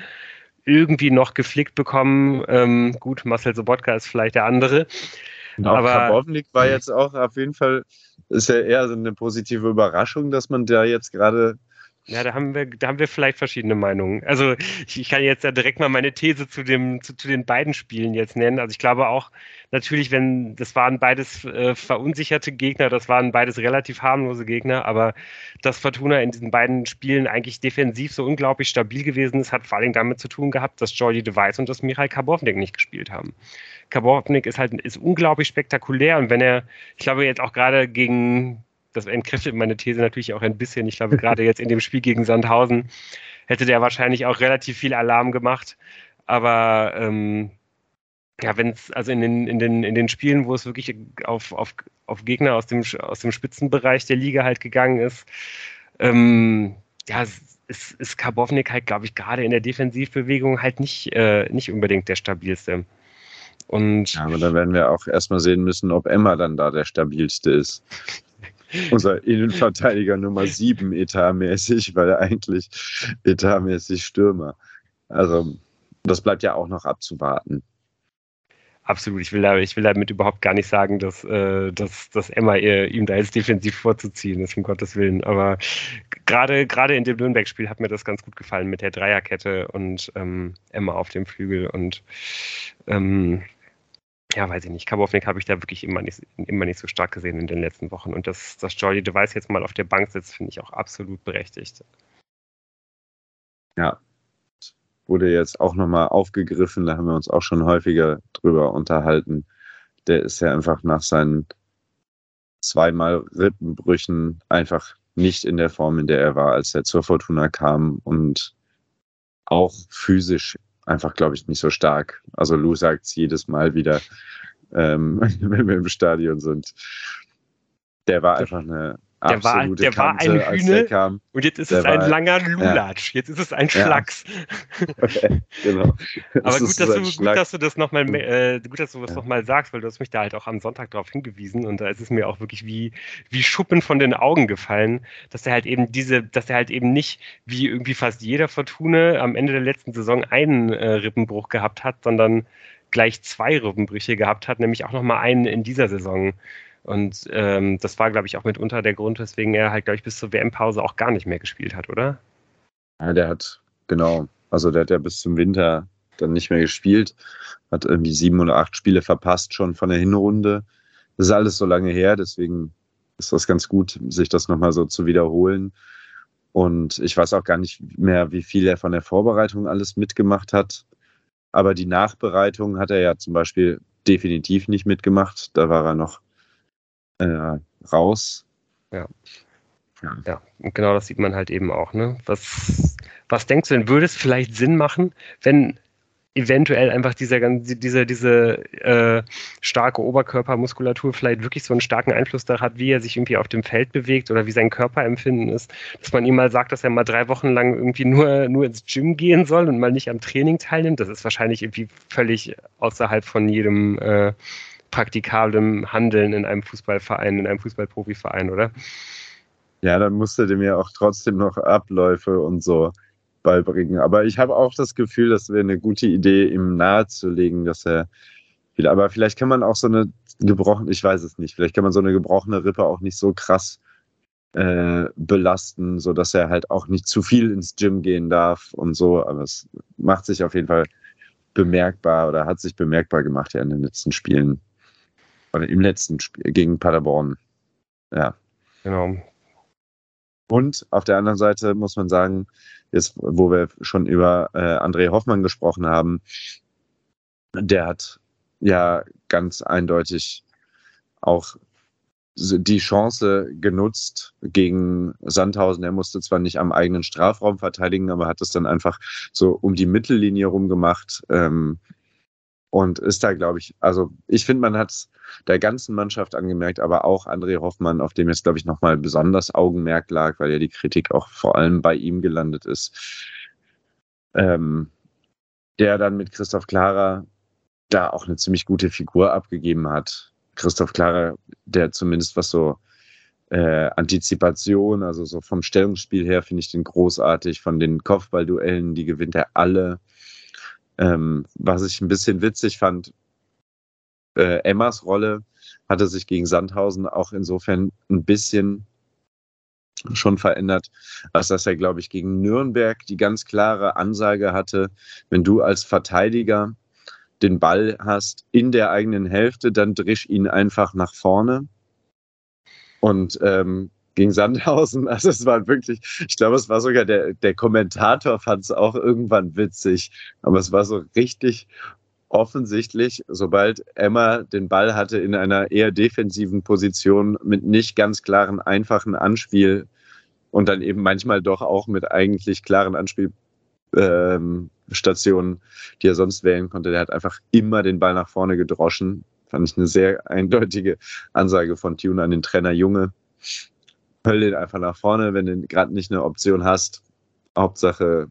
irgendwie noch geflickt bekommen. Ähm, gut, Marcel Sobotka ist vielleicht der andere. Auch aber Karbovnik war jetzt auch auf jeden Fall, ist ja eher so eine positive Überraschung, dass man da jetzt gerade ja, da haben wir, da haben wir vielleicht verschiedene Meinungen. Also ich, ich kann jetzt ja direkt mal meine These zu dem, zu, zu, den beiden Spielen jetzt nennen. Also ich glaube auch, natürlich, wenn, das waren beides äh, verunsicherte Gegner, das waren beides relativ harmlose Gegner, aber dass Fortuna in diesen beiden Spielen eigentlich defensiv so unglaublich stabil gewesen ist, hat vor allem damit zu tun gehabt, dass Jordi DeWice und das Michael Karbovnik nicht gespielt haben. Karbovnik ist halt, ist unglaublich spektakulär und wenn er, ich glaube jetzt auch gerade gegen das entkräftet meine These natürlich auch ein bisschen. Ich glaube, gerade jetzt in dem Spiel gegen Sandhausen hätte der wahrscheinlich auch relativ viel Alarm gemacht. Aber ähm, ja, wenn es, also in den, in, den, in den Spielen, wo es wirklich auf, auf, auf Gegner aus dem, aus dem Spitzenbereich der Liga halt gegangen ist, ähm, ja, ist, ist Karbovnik halt, glaube ich, gerade in der Defensivbewegung halt nicht, äh, nicht unbedingt der stabilste. Und ja, aber da werden wir auch erstmal sehen müssen, ob Emma dann da der stabilste ist unser Innenverteidiger Nummer 7 etatmäßig, weil er eigentlich etatmäßig Stürmer. Also das bleibt ja auch noch abzuwarten. Absolut. Ich will, da, ich will damit überhaupt gar nicht sagen, dass, äh, dass, dass Emma ihr, ihm da jetzt defensiv vorzuziehen ist, um Gottes Willen. Aber gerade, in dem Nürnberg-Spiel hat mir das ganz gut gefallen mit der Dreierkette und ähm, Emma auf dem Flügel. Und ähm, ja, weiß ich nicht. Kabovnik habe ich da wirklich immer nicht, immer nicht so stark gesehen in den letzten Wochen. Und dass, dass Jordi Device jetzt mal auf der Bank sitzt, finde ich auch absolut berechtigt. Ja, wurde jetzt auch nochmal aufgegriffen, da haben wir uns auch schon häufiger drüber unterhalten. Der ist ja einfach nach seinen zweimal Rippenbrüchen einfach nicht in der Form, in der er war, als er zur Fortuna kam und auch physisch einfach, glaube ich, nicht so stark. Also Lou sagt es jedes Mal wieder, ähm, wenn wir im Stadion sind. Der war einfach eine der war, der Kante, war ein Hühne und jetzt ist der es ein war, langer Lulatsch. Ja. Jetzt ist es ein Schlacks. Ja. genau. Aber gut dass, du, gut dass, du, das nochmal äh, gut, dass du das ja. nochmal sagst, weil du hast mich da halt auch am Sonntag darauf hingewiesen und da ist es mir auch wirklich wie, wie Schuppen von den Augen gefallen, dass er halt eben diese, dass er halt eben nicht wie irgendwie fast jeder Fortune am Ende der letzten Saison einen äh, Rippenbruch gehabt hat, sondern gleich zwei Rippenbrüche gehabt hat, nämlich auch nochmal einen in dieser Saison. Und ähm, das war, glaube ich, auch mitunter der Grund, weswegen er halt, glaube ich, bis zur WM-Pause auch gar nicht mehr gespielt hat, oder? Ja, der hat, genau. Also der hat ja bis zum Winter dann nicht mehr gespielt, hat irgendwie sieben oder acht Spiele verpasst schon von der Hinrunde. Das ist alles so lange her, deswegen ist das ganz gut, sich das nochmal so zu wiederholen. Und ich weiß auch gar nicht mehr, wie viel er von der Vorbereitung alles mitgemacht hat. Aber die Nachbereitung hat er ja zum Beispiel definitiv nicht mitgemacht. Da war er noch äh, raus. Ja. ja. Ja, und genau das sieht man halt eben auch. Ne? Was, was denkst du denn, würde es vielleicht Sinn machen, wenn eventuell einfach dieser, diese, diese äh, starke Oberkörpermuskulatur vielleicht wirklich so einen starken Einfluss darauf hat, wie er sich irgendwie auf dem Feld bewegt oder wie sein Körperempfinden ist, dass man ihm mal sagt, dass er mal drei Wochen lang irgendwie nur, nur ins Gym gehen soll und mal nicht am Training teilnimmt. Das ist wahrscheinlich irgendwie völlig außerhalb von jedem äh, praktikablen Handeln in einem Fußballverein, in einem Fußballprofiverein, oder? Ja, dann musste dem ja auch trotzdem noch Abläufe und so beibringen. Aber ich habe auch das Gefühl, das wäre eine gute Idee, ihm nahezulegen, dass er viel. Aber vielleicht kann man auch so eine gebrochene, ich weiß es nicht, vielleicht kann man so eine gebrochene Rippe auch nicht so krass äh, belasten, sodass er halt auch nicht zu viel ins Gym gehen darf und so. Aber es macht sich auf jeden Fall bemerkbar oder hat sich bemerkbar gemacht ja in den letzten Spielen. Oder im letzten Spiel gegen Paderborn. Ja. Genau. Und auf der anderen Seite muss man sagen, jetzt, wo wir schon über äh, André Hoffmann gesprochen haben, der hat ja ganz eindeutig auch die Chance genutzt gegen Sandhausen. Er musste zwar nicht am eigenen Strafraum verteidigen, aber hat es dann einfach so um die Mittellinie rumgemacht. Ähm, und ist da, glaube ich, also ich finde, man hat es der ganzen Mannschaft angemerkt, aber auch André Hoffmann, auf dem jetzt, glaube ich, nochmal besonders Augenmerk lag, weil ja die Kritik auch vor allem bei ihm gelandet ist. Ähm, der dann mit Christoph Klara da auch eine ziemlich gute Figur abgegeben hat. Christoph Klara, der zumindest was so äh, Antizipation, also so vom Stellungsspiel her finde ich den großartig, von den Kopfballduellen, die gewinnt er alle. Ähm, was ich ein bisschen witzig fand, äh, Emmas Rolle hatte sich gegen Sandhausen auch insofern ein bisschen schon verändert, als dass er, glaube ich, gegen Nürnberg die ganz klare Ansage hatte, wenn du als Verteidiger den Ball hast in der eigenen Hälfte, dann drisch ihn einfach nach vorne. Und ähm, gegen Sandhausen. Also es war wirklich, ich glaube, es war sogar der, der Kommentator fand es auch irgendwann witzig, aber es war so richtig offensichtlich, sobald Emma den Ball hatte in einer eher defensiven Position mit nicht ganz klaren, einfachen Anspiel und dann eben manchmal doch auch mit eigentlich klaren Anspielstationen, ähm, die er sonst wählen konnte. Der hat einfach immer den Ball nach vorne gedroschen. Fand ich eine sehr eindeutige Ansage von Tune an den Trainer Junge pöll den einfach nach vorne, wenn du gerade nicht eine Option hast. Hauptsache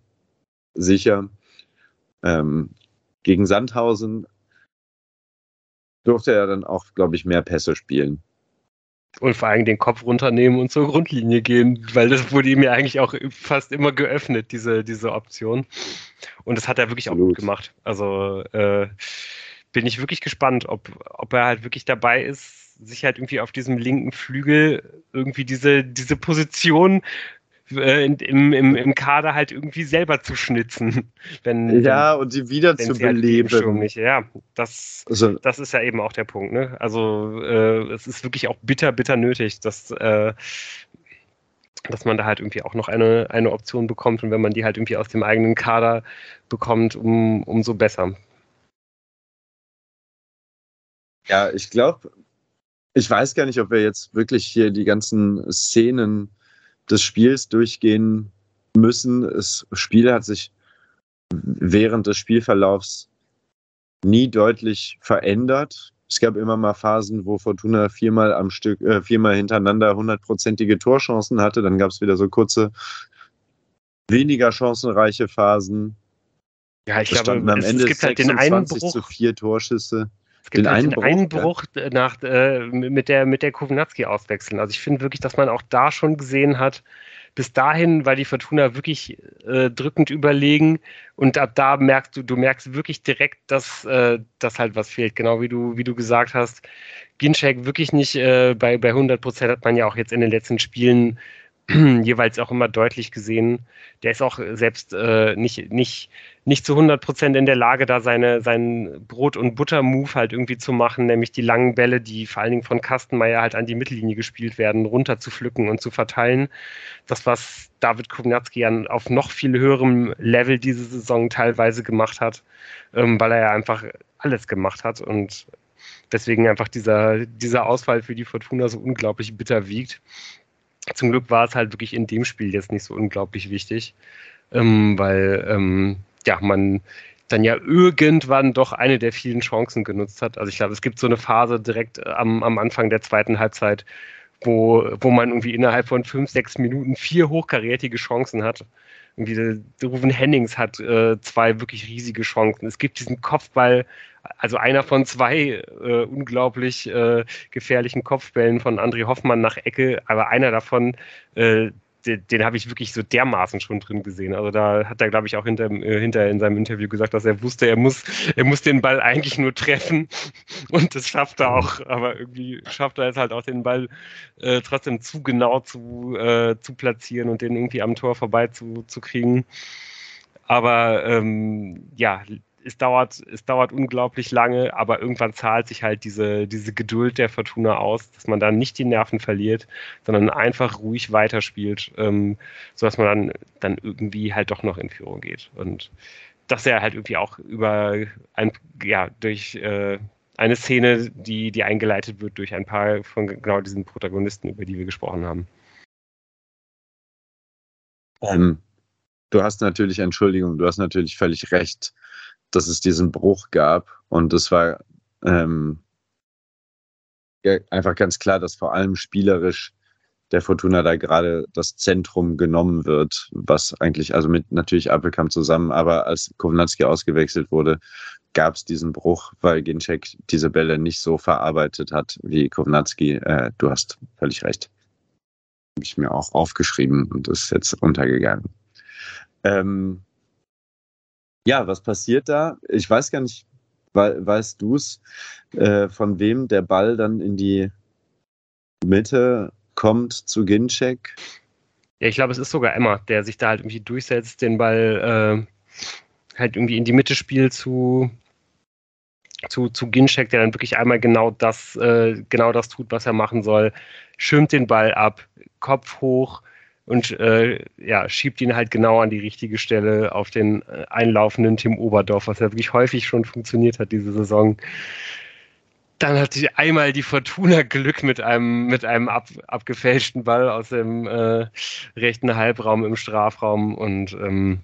sicher. Ähm, gegen Sandhausen durfte er dann auch, glaube ich, mehr Pässe spielen. Und vor allem den Kopf runternehmen und zur Grundlinie gehen, weil das wurde ihm ja eigentlich auch fast immer geöffnet, diese, diese Option. Und das hat er wirklich Absolut. auch gut gemacht. Also äh, bin ich wirklich gespannt, ob, ob er halt wirklich dabei ist, sich halt irgendwie auf diesem linken Flügel irgendwie diese, diese Position äh, im, im, im Kader halt irgendwie selber zu schnitzen. Wenn, ja, wenn, und die wieder zu halt beleben. Nicht, ja, das, also, das ist ja eben auch der Punkt. Ne? Also äh, es ist wirklich auch bitter, bitter nötig, dass, äh, dass man da halt irgendwie auch noch eine, eine Option bekommt und wenn man die halt irgendwie aus dem eigenen Kader bekommt, um, umso besser. Ja, ich glaube, ich weiß gar nicht, ob wir jetzt wirklich hier die ganzen Szenen des Spiels durchgehen müssen. Das Spiel hat sich während des Spielverlaufs nie deutlich verändert. Es gab immer mal Phasen, wo Fortuna viermal am Stück, äh, viermal hintereinander hundertprozentige Torchancen hatte. Dann gab es wieder so kurze, weniger chancenreiche Phasen. Ja, ich glaube, es, es gibt halt den Einbruch. zu vier Torschüsse. Es gibt den halt Einbruch, den Einbruch ja. nach, äh, mit der, mit der Kovnatski auswechseln. Also ich finde wirklich, dass man auch da schon gesehen hat, bis dahin war die Fortuna wirklich äh, drückend überlegen und ab da merkst du, du merkst wirklich direkt, dass, äh, dass halt was fehlt. Genau wie du, wie du gesagt hast. Ginczek wirklich nicht äh, bei, bei 100 Prozent hat man ja auch jetzt in den letzten Spielen jeweils auch immer deutlich gesehen. Der ist auch selbst äh, nicht, nicht, nicht zu 100 Prozent in der Lage, da seine, seinen Brot- und Butter-Move halt irgendwie zu machen, nämlich die langen Bälle, die vor allen Dingen von Kastenmeier halt an die Mittellinie gespielt werden, runter zu pflücken und zu verteilen. Das, was David Kovnatski auf noch viel höherem Level diese Saison teilweise gemacht hat, ähm, weil er ja einfach alles gemacht hat und deswegen einfach dieser, dieser Ausfall für die Fortuna so unglaublich bitter wiegt. Zum Glück war es halt wirklich in dem Spiel jetzt nicht so unglaublich wichtig, ähm, weil ähm, ja man dann ja irgendwann doch eine der vielen Chancen genutzt hat. Also ich glaube, es gibt so eine Phase direkt am, am Anfang der zweiten Halbzeit, wo, wo man irgendwie innerhalb von fünf, sechs Minuten vier hochkarätige Chancen hat. Irgendwie Rufen Hennings hat äh, zwei wirklich riesige Chancen. Es gibt diesen Kopfball also einer von zwei äh, unglaublich äh, gefährlichen Kopfbällen von André Hoffmann nach Ecke, aber einer davon, äh, den, den habe ich wirklich so dermaßen schon drin gesehen. Also da hat er, glaube ich, auch hinter, äh, hinter in seinem Interview gesagt, dass er wusste, er muss, er muss den Ball eigentlich nur treffen und das schafft er auch, aber irgendwie schafft er es halt auch den Ball äh, trotzdem zu genau zu, äh, zu platzieren und den irgendwie am Tor vorbei zu, zu kriegen. Aber ähm, ja, es dauert, es dauert unglaublich lange, aber irgendwann zahlt sich halt diese, diese Geduld der Fortuna aus, dass man dann nicht die Nerven verliert, sondern einfach ruhig weiterspielt, ähm, sodass man dann, dann irgendwie halt doch noch in Führung geht. Und das ja halt irgendwie auch über ein, ja, durch äh, eine Szene, die, die eingeleitet wird durch ein paar von genau diesen Protagonisten, über die wir gesprochen haben. Ähm, du hast natürlich, Entschuldigung, du hast natürlich völlig recht dass es diesen Bruch gab. Und das war ähm, einfach ganz klar, dass vor allem spielerisch der Fortuna da gerade das Zentrum genommen wird, was eigentlich, also mit natürlich Appelkamp zusammen, aber als Kovnatski ausgewechselt wurde, gab es diesen Bruch, weil Ginczek diese Bälle nicht so verarbeitet hat wie Kovnatski. Äh, du hast völlig recht. Habe ich mir auch aufgeschrieben und ist jetzt untergegangen. Ähm, ja, was passiert da? Ich weiß gar nicht, weißt du es, äh, von wem der Ball dann in die Mitte kommt zu Ginczek? Ja, ich glaube, es ist sogar Emma, der sich da halt irgendwie durchsetzt, den Ball äh, halt irgendwie in die Mitte spielt zu, zu, zu Ginczek, der dann wirklich einmal genau das, äh, genau das tut, was er machen soll. Schirmt den Ball ab, Kopf hoch, und äh, ja, schiebt ihn halt genau an die richtige Stelle auf den äh, einlaufenden Tim Oberdorf, was ja wirklich häufig schon funktioniert hat diese Saison. Dann hat sie einmal die Fortuna Glück mit einem, mit einem ab, abgefälschten Ball aus dem äh, rechten Halbraum im Strafraum und ähm,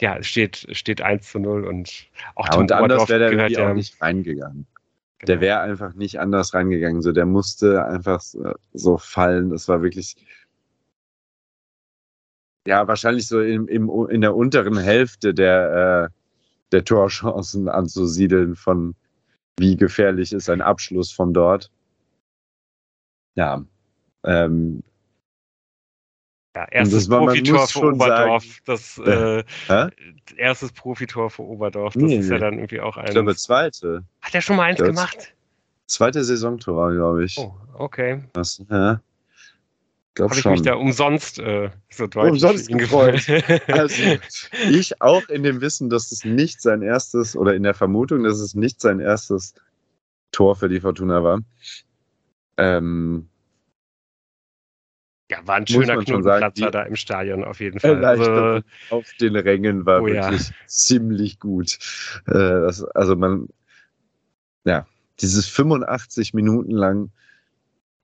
ja, es steht, steht 1 zu 0 und auch ja, und anders wäre der ja, auch nicht reingegangen. Genau. Der wäre einfach nicht anders reingegangen. So, der musste einfach so fallen. Das war wirklich, ja, wahrscheinlich so im, im, in der unteren Hälfte der, äh, der Torchancen anzusiedeln, von wie gefährlich ist ein Abschluss von dort. Ja. Ähm, ja, erstes Profitor für Oberdorf. Sagen, das äh, äh, erstes Profitor für Oberdorf. Das nee, ist ja dann irgendwie auch ein. Ich glaube, zweite. Hat er schon mal eins gemacht? Zweite Saisontor, glaube ich. Oh, okay. Das, ja. Habe ich mich da umsonst äh, so deutlich umsonst gefreut. also, ich auch in dem Wissen, dass es nicht sein erstes oder in der Vermutung, dass es nicht sein erstes Tor für die Fortuna war. Ähm, ja, war ein schöner Knotenplatzer da im Stadion auf jeden Fall. Also, auf den Rängen war oh, wirklich ja. ziemlich gut. Äh, das, also man, ja, dieses 85 Minuten lang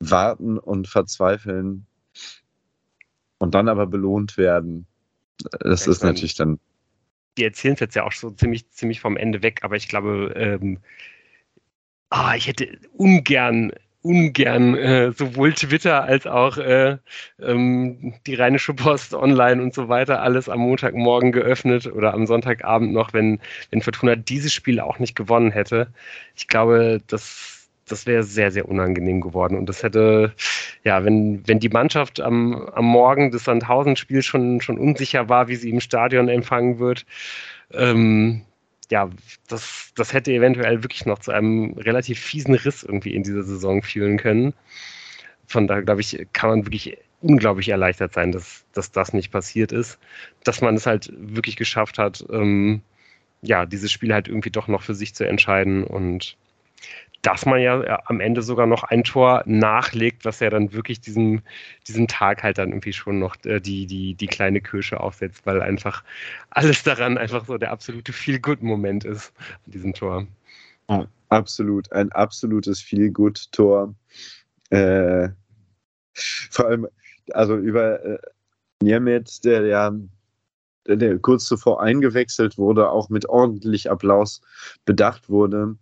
warten und verzweifeln und dann aber belohnt werden. Das ja, ist meine, natürlich dann. Die erzählen es jetzt ja auch so ziemlich, ziemlich vom Ende weg, aber ich glaube, ähm, oh, ich hätte ungern ungern äh, sowohl Twitter als auch äh, ähm, die Rheinische Post online und so weiter alles am Montagmorgen geöffnet oder am Sonntagabend noch, wenn, wenn Fortuna dieses Spiel auch nicht gewonnen hätte. Ich glaube, das das wäre sehr, sehr unangenehm geworden. Und das hätte, ja, wenn, wenn die Mannschaft am, am Morgen des Sandhausen-Spiels schon, schon unsicher war, wie sie im Stadion empfangen wird, ähm, ja, das, das hätte eventuell wirklich noch zu einem relativ fiesen Riss irgendwie in dieser Saison führen können. Von daher, glaube ich, kann man wirklich unglaublich erleichtert sein, dass, dass das nicht passiert ist, dass man es halt wirklich geschafft hat, ähm, ja, dieses Spiel halt irgendwie doch noch für sich zu entscheiden und dass man ja äh, am Ende sogar noch ein Tor nachlegt, was ja dann wirklich diesen, diesen Tag halt dann irgendwie schon noch äh, die, die, die kleine Kirsche aufsetzt, weil einfach alles daran einfach so der absolute Feel-Good-Moment ist an diesem Tor. Ja, absolut, ein absolutes Feel-Good-Tor. Äh, vor allem, also über äh, Niemetz, der ja der kurz zuvor eingewechselt wurde, auch mit ordentlich Applaus bedacht wurde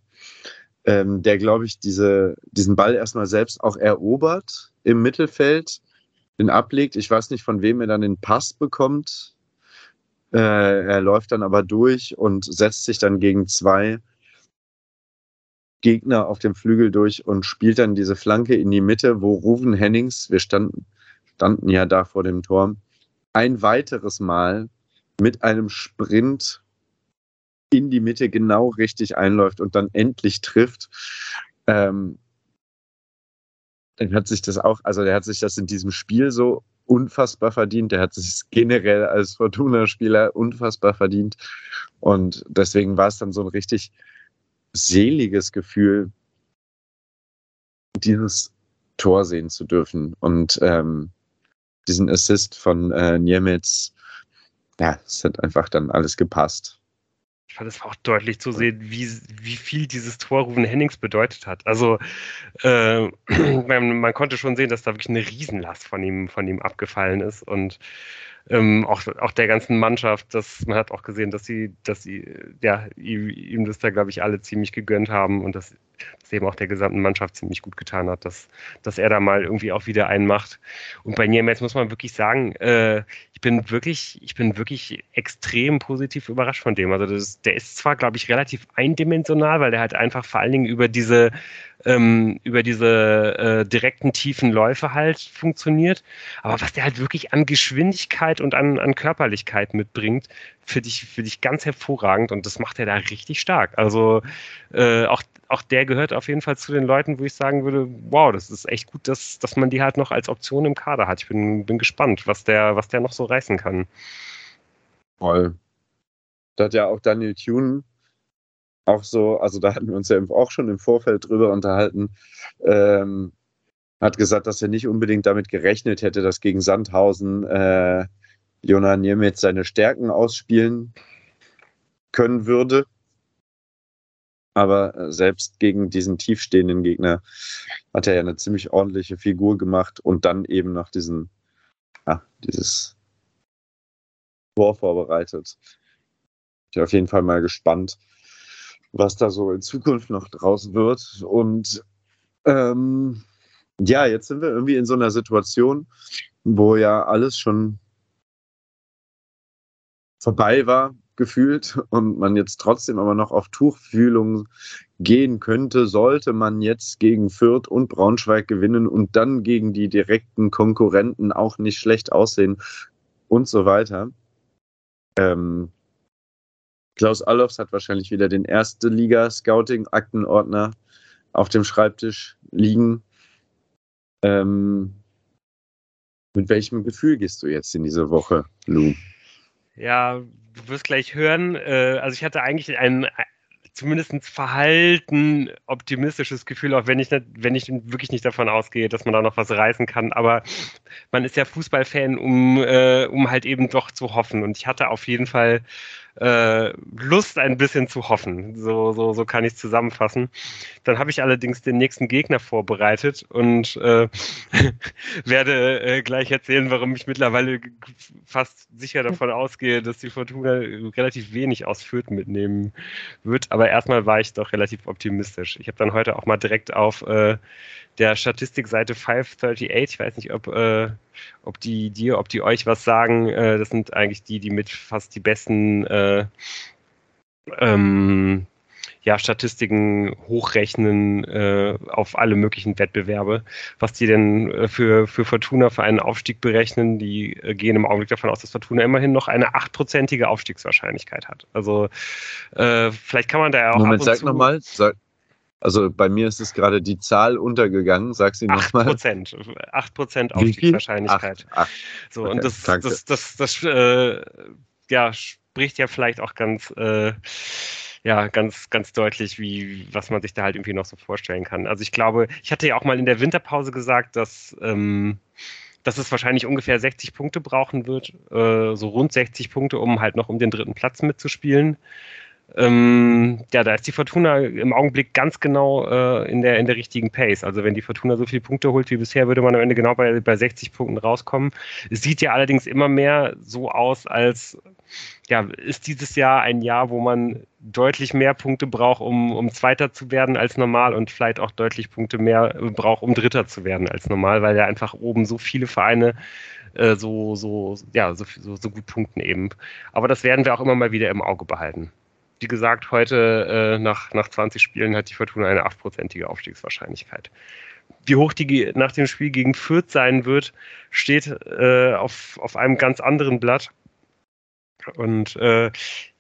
ähm, der, glaube ich, diese, diesen Ball erstmal selbst auch erobert im Mittelfeld, den ablegt. Ich weiß nicht, von wem er dann den Pass bekommt. Äh, er läuft dann aber durch und setzt sich dann gegen zwei Gegner auf dem Flügel durch und spielt dann diese Flanke in die Mitte, wo Ruven Hennings, wir standen, standen ja da vor dem Tor, ein weiteres Mal mit einem Sprint in die Mitte genau richtig einläuft und dann endlich trifft, ähm, dann hat sich das auch, also der hat sich das in diesem Spiel so unfassbar verdient. Der hat sich generell als Fortuna-Spieler unfassbar verdient. Und deswegen war es dann so ein richtig seliges Gefühl, dieses Tor sehen zu dürfen. Und ähm, diesen Assist von äh, Niemetz, ja, es hat einfach dann alles gepasst ich fand es auch deutlich zu sehen, wie, wie viel dieses Tor Ruven Hennings bedeutet hat. Also äh, man, man, konnte schon sehen, dass da wirklich eine Riesenlast von ihm, von ihm abgefallen ist. Und ähm, auch, auch der ganzen Mannschaft, dass man hat auch gesehen, dass sie, dass sie, ja, ihm das da, glaube ich, alle ziemlich gegönnt haben. Und dass, dass eben auch der gesamten Mannschaft ziemlich gut getan hat, dass, dass er da mal irgendwie auch wieder einen macht. Und bei Niemetz muss man wirklich sagen, äh, ich bin wirklich, ich bin wirklich extrem positiv überrascht von dem. Also das, der ist zwar, glaube ich, relativ eindimensional, weil der halt einfach vor allen Dingen über diese ähm, über diese äh, direkten tiefen Läufe halt funktioniert. Aber was der halt wirklich an Geschwindigkeit und an, an Körperlichkeit mitbringt, finde ich, find ich ganz hervorragend und das macht er da richtig stark. Also äh, auch, auch der gehört auf jeden Fall zu den Leuten, wo ich sagen würde, wow, das ist echt gut, dass, dass man die halt noch als Option im Kader hat. Ich bin, bin gespannt, was der, was der noch so reißen kann. Voll. Da hat ja auch Daniel Thune auch so, also da hatten wir uns ja auch schon im Vorfeld drüber unterhalten, ähm, hat gesagt, dass er nicht unbedingt damit gerechnet hätte, dass gegen Sandhausen äh, Jona Niemetz seine Stärken ausspielen können würde. Aber äh, selbst gegen diesen tiefstehenden Gegner hat er ja eine ziemlich ordentliche Figur gemacht und dann eben noch diesen, ja, dieses Tor vorbereitet. Ich bin auf jeden Fall mal gespannt, was da so in Zukunft noch draus wird. Und ähm, ja, jetzt sind wir irgendwie in so einer Situation, wo ja alles schon vorbei war, gefühlt, und man jetzt trotzdem aber noch auf Tuchfühlung gehen könnte, sollte man jetzt gegen Fürth und Braunschweig gewinnen und dann gegen die direkten Konkurrenten auch nicht schlecht aussehen und so weiter. Ähm, Klaus Allofs hat wahrscheinlich wieder den erste Liga-Scouting-Aktenordner auf dem Schreibtisch liegen. Ähm, mit welchem Gefühl gehst du jetzt in diese Woche, Lou? Ja, du wirst gleich hören. Äh, also ich hatte eigentlich ein zumindest verhalten optimistisches Gefühl, auch wenn ich, nicht, wenn ich wirklich nicht davon ausgehe, dass man da noch was reißen kann. Aber man ist ja Fußballfan, um, äh, um halt eben doch zu hoffen. Und ich hatte auf jeden Fall äh, Lust, ein bisschen zu hoffen. So, so, so kann ich es zusammenfassen. Dann habe ich allerdings den nächsten Gegner vorbereitet und äh, werde äh, gleich erzählen, warum ich mittlerweile fast sicher davon ausgehe, dass die Fortuna relativ wenig aus Fürth mitnehmen wird. Aber erstmal war ich doch relativ optimistisch. Ich habe dann heute auch mal direkt auf äh, der Statistikseite 538, ich weiß nicht, ob, äh, ob die dir, ob die euch was sagen, äh, das sind eigentlich die, die mit fast die besten äh, ähm, ja, Statistiken hochrechnen äh, auf alle möglichen Wettbewerbe. Was die denn äh, für, für Fortuna für einen Aufstieg berechnen, die äh, gehen im Augenblick davon aus, dass Fortuna immerhin noch eine achtprozentige Aufstiegswahrscheinlichkeit hat. Also äh, vielleicht kann man da ja auch. Moment, sag nochmal. Sag, Also bei mir ist es gerade die Zahl untergegangen, sag sie nochmal. 8 Prozent, 8 Prozent Aufstiegswahrscheinlichkeit. Acht, acht. So, okay, und das, danke. das, das, das, äh, ja, spricht ja vielleicht auch ganz, äh, ja, ganz, ganz deutlich, wie, was man sich da halt irgendwie noch so vorstellen kann. Also ich glaube, ich hatte ja auch mal in der Winterpause gesagt, dass, ähm, dass es wahrscheinlich ungefähr 60 Punkte brauchen wird, äh, so rund 60 Punkte, um halt noch um den dritten Platz mitzuspielen. Ähm, ja, da ist die Fortuna im Augenblick ganz genau äh, in, der, in der richtigen Pace. Also wenn die Fortuna so viele Punkte holt wie bisher, würde man am Ende genau bei, bei 60 Punkten rauskommen. Es sieht ja allerdings immer mehr so aus, als ja, ist dieses Jahr ein Jahr, wo man deutlich mehr Punkte braucht, um, um Zweiter zu werden als normal und vielleicht auch deutlich Punkte mehr braucht, um Dritter zu werden als normal, weil ja einfach oben so viele Vereine äh, so, so, ja, so, so, so gut punkten eben. Aber das werden wir auch immer mal wieder im Auge behalten wie gesagt, heute äh, nach, nach 20 Spielen hat die Fortuna eine 8%ige Aufstiegswahrscheinlichkeit. Wie hoch die nach dem Spiel gegen Fürth sein wird, steht äh, auf, auf einem ganz anderen Blatt. Und äh,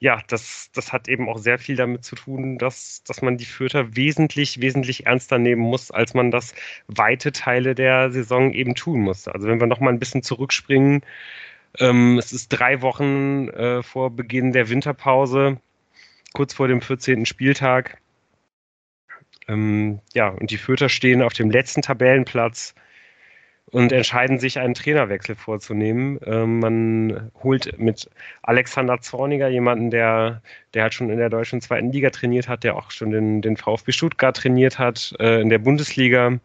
ja, das, das hat eben auch sehr viel damit zu tun, dass, dass man die Fürther wesentlich, wesentlich ernster nehmen muss, als man das weite Teile der Saison eben tun musste. Also wenn wir nochmal ein bisschen zurückspringen, ähm, es ist drei Wochen äh, vor Beginn der Winterpause kurz vor dem 14. Spieltag. Ähm, ja, und die Fürther stehen auf dem letzten Tabellenplatz und entscheiden sich, einen Trainerwechsel vorzunehmen. Ähm, man holt mit Alexander Zorniger jemanden, der, der halt schon in der deutschen zweiten Liga trainiert hat, der auch schon den, den VfB Stuttgart trainiert hat äh, in der Bundesliga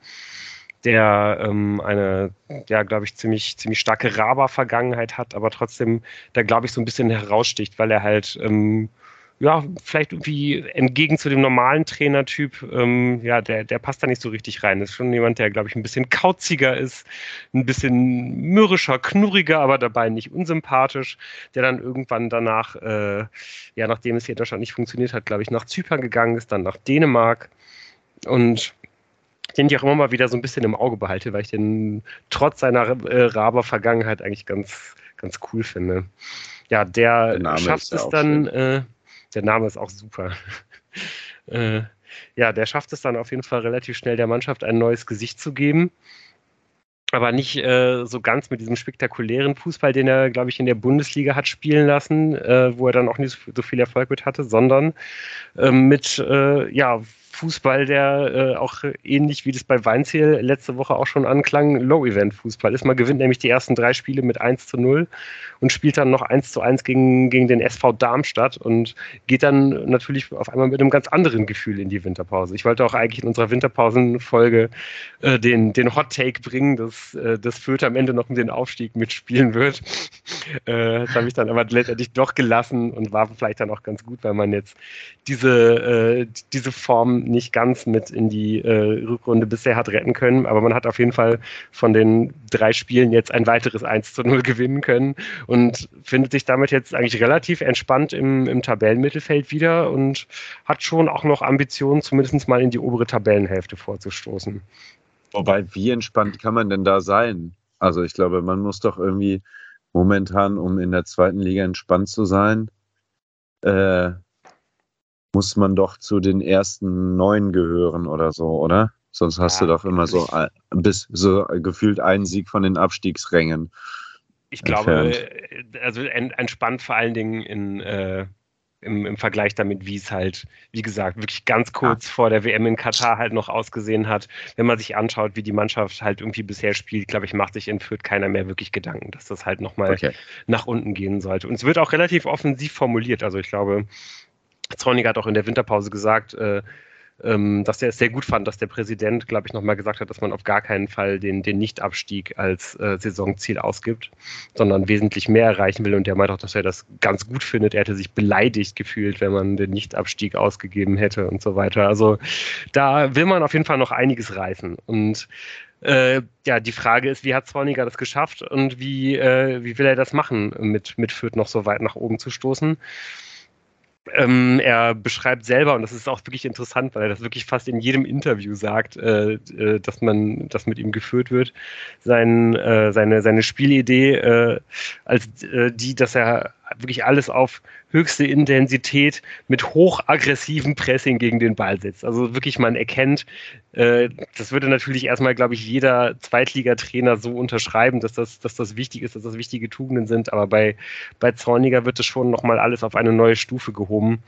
der ähm, eine, ja, glaube ich, ziemlich, ziemlich starke Raba-Vergangenheit hat, aber trotzdem da, glaube ich, so ein bisschen heraussticht, weil er halt ähm, ja, vielleicht irgendwie entgegen zu dem normalen Trainertyp, ähm, ja, der, der passt da nicht so richtig rein. Das ist schon jemand, der, glaube ich, ein bisschen kauziger ist, ein bisschen mürrischer, knurriger, aber dabei nicht unsympathisch, der dann irgendwann danach, äh, ja, nachdem es hier in Deutschland nicht funktioniert hat, glaube ich, nach Zypern gegangen ist, dann nach Dänemark und den ich auch immer mal wieder so ein bisschen im Auge behalte, weil ich den trotz seiner äh, Raber-Vergangenheit eigentlich ganz, ganz cool finde. Ja, der, schafft es dann, äh, der Name ist auch super. äh, ja, der schafft es dann auf jeden Fall relativ schnell, der Mannschaft ein neues Gesicht zu geben. Aber nicht äh, so ganz mit diesem spektakulären Fußball, den er, glaube ich, in der Bundesliga hat spielen lassen, äh, wo er dann auch nicht so viel Erfolg mit hatte, sondern äh, mit äh, ja, Fußball, der äh, auch ähnlich wie das bei Weinziel letzte Woche auch schon anklang, Low-Event-Fußball ist. Man gewinnt nämlich die ersten drei Spiele mit 1 zu 0 und spielt dann noch 1 zu 1 gegen, gegen den SV Darmstadt und geht dann natürlich auf einmal mit einem ganz anderen Gefühl in die Winterpause. Ich wollte auch eigentlich in unserer Winterpausenfolge äh, den, den Hot-Take bringen, dass, äh, dass Fürth am Ende noch um den Aufstieg mitspielen wird. äh, das habe ich dann aber letztendlich doch gelassen und war vielleicht dann auch ganz gut, weil man jetzt diese, äh, diese Form nicht ganz mit in die äh, Rückrunde bisher hat retten können, aber man hat auf jeden Fall von den drei Spielen jetzt ein weiteres 1 zu 0 gewinnen können und findet sich damit jetzt eigentlich relativ entspannt im, im Tabellenmittelfeld wieder und hat schon auch noch Ambitionen, zumindest mal in die obere Tabellenhälfte vorzustoßen. Wobei, wie entspannt kann man denn da sein? Also ich glaube, man muss doch irgendwie momentan, um in der zweiten Liga entspannt zu sein, äh, muss man doch zu den ersten neun gehören oder so, oder? Sonst hast ja, du doch immer so bis so gefühlt einen Sieg von den Abstiegsrängen. Ich glaube, entfernt. also entspannt vor allen Dingen in, äh, im, im, Vergleich damit, wie es halt, wie gesagt, wirklich ganz kurz ja. vor der WM in Katar halt noch ausgesehen hat. Wenn man sich anschaut, wie die Mannschaft halt irgendwie bisher spielt, glaube ich, macht sich in Fürth keiner mehr wirklich Gedanken, dass das halt nochmal okay. nach unten gehen sollte. Und es wird auch relativ offensiv formuliert. Also ich glaube, Zorniger hat auch in der Winterpause gesagt, äh, ähm, dass er es sehr gut fand, dass der Präsident, glaube ich, nochmal gesagt hat, dass man auf gar keinen Fall den, den Nichtabstieg als äh, Saisonziel ausgibt, sondern wesentlich mehr erreichen will. Und der meint auch, dass er das ganz gut findet. Er hätte sich beleidigt gefühlt, wenn man den Nichtabstieg ausgegeben hätte und so weiter. Also da will man auf jeden Fall noch einiges reißen. Und äh, ja, die Frage ist, wie hat Zorniger das geschafft und wie, äh, wie will er das machen, mit, mit Fürth noch so weit nach oben zu stoßen? Ähm, er beschreibt selber, und das ist auch wirklich interessant, weil er das wirklich fast in jedem Interview sagt, äh, äh, dass man, das mit ihm geführt wird, sein, äh, seine, seine Spielidee äh, als äh, die, dass er wirklich alles auf höchste Intensität mit hochaggressivem Pressing gegen den Ball setzt. Also wirklich man erkennt, äh, das würde natürlich erstmal, glaube ich, jeder Zweitligatrainer so unterschreiben, dass das, dass das wichtig ist, dass das wichtige Tugenden sind. Aber bei, bei Zorniger wird es schon nochmal alles auf eine neue Stufe gehoben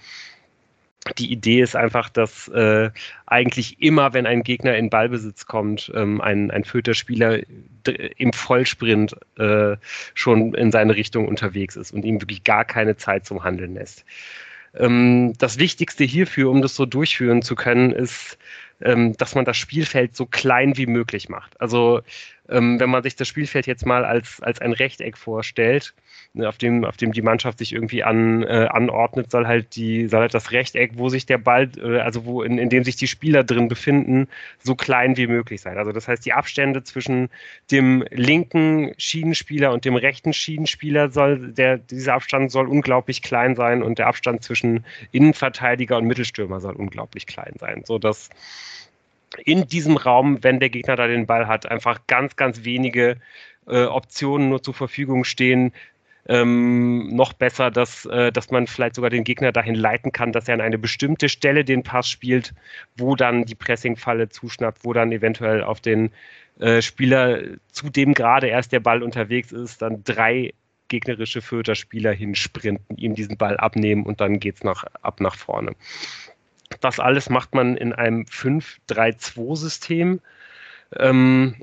die Idee ist einfach, dass äh, eigentlich immer, wenn ein Gegner in Ballbesitz kommt, ähm, ein, ein Fürther Spieler im Vollsprint äh, schon in seine Richtung unterwegs ist und ihm wirklich gar keine Zeit zum Handeln lässt. Ähm, das Wichtigste hierfür, um das so durchführen zu können, ist, ähm, dass man das Spielfeld so klein wie möglich macht. Also ähm, wenn man sich das Spielfeld jetzt mal als, als ein Rechteck vorstellt, ne, auf dem, auf dem die Mannschaft sich irgendwie an, äh, anordnet, soll halt die, soll halt das Rechteck, wo sich der Ball, äh, also wo in, in dem sich die Spieler drin befinden, so klein wie möglich sein. Also das heißt, die Abstände zwischen dem linken Schienenspieler und dem rechten Schienenspieler soll, der, dieser Abstand soll unglaublich klein sein und der Abstand zwischen Innenverteidiger und Mittelstürmer soll unglaublich klein sein. So dass in diesem Raum, wenn der Gegner da den Ball hat, einfach ganz, ganz wenige äh, Optionen nur zur Verfügung stehen. Ähm, noch besser, dass, äh, dass man vielleicht sogar den Gegner dahin leiten kann, dass er an eine bestimmte Stelle den Pass spielt, wo dann die Pressingfalle zuschnappt, wo dann eventuell auf den äh, Spieler, zu dem gerade erst der Ball unterwegs ist, dann drei gegnerische Fürther-Spieler hinsprinten, ihm diesen Ball abnehmen und dann geht es nach, ab nach vorne. Das alles macht man in einem 5-3-2-System. Ähm,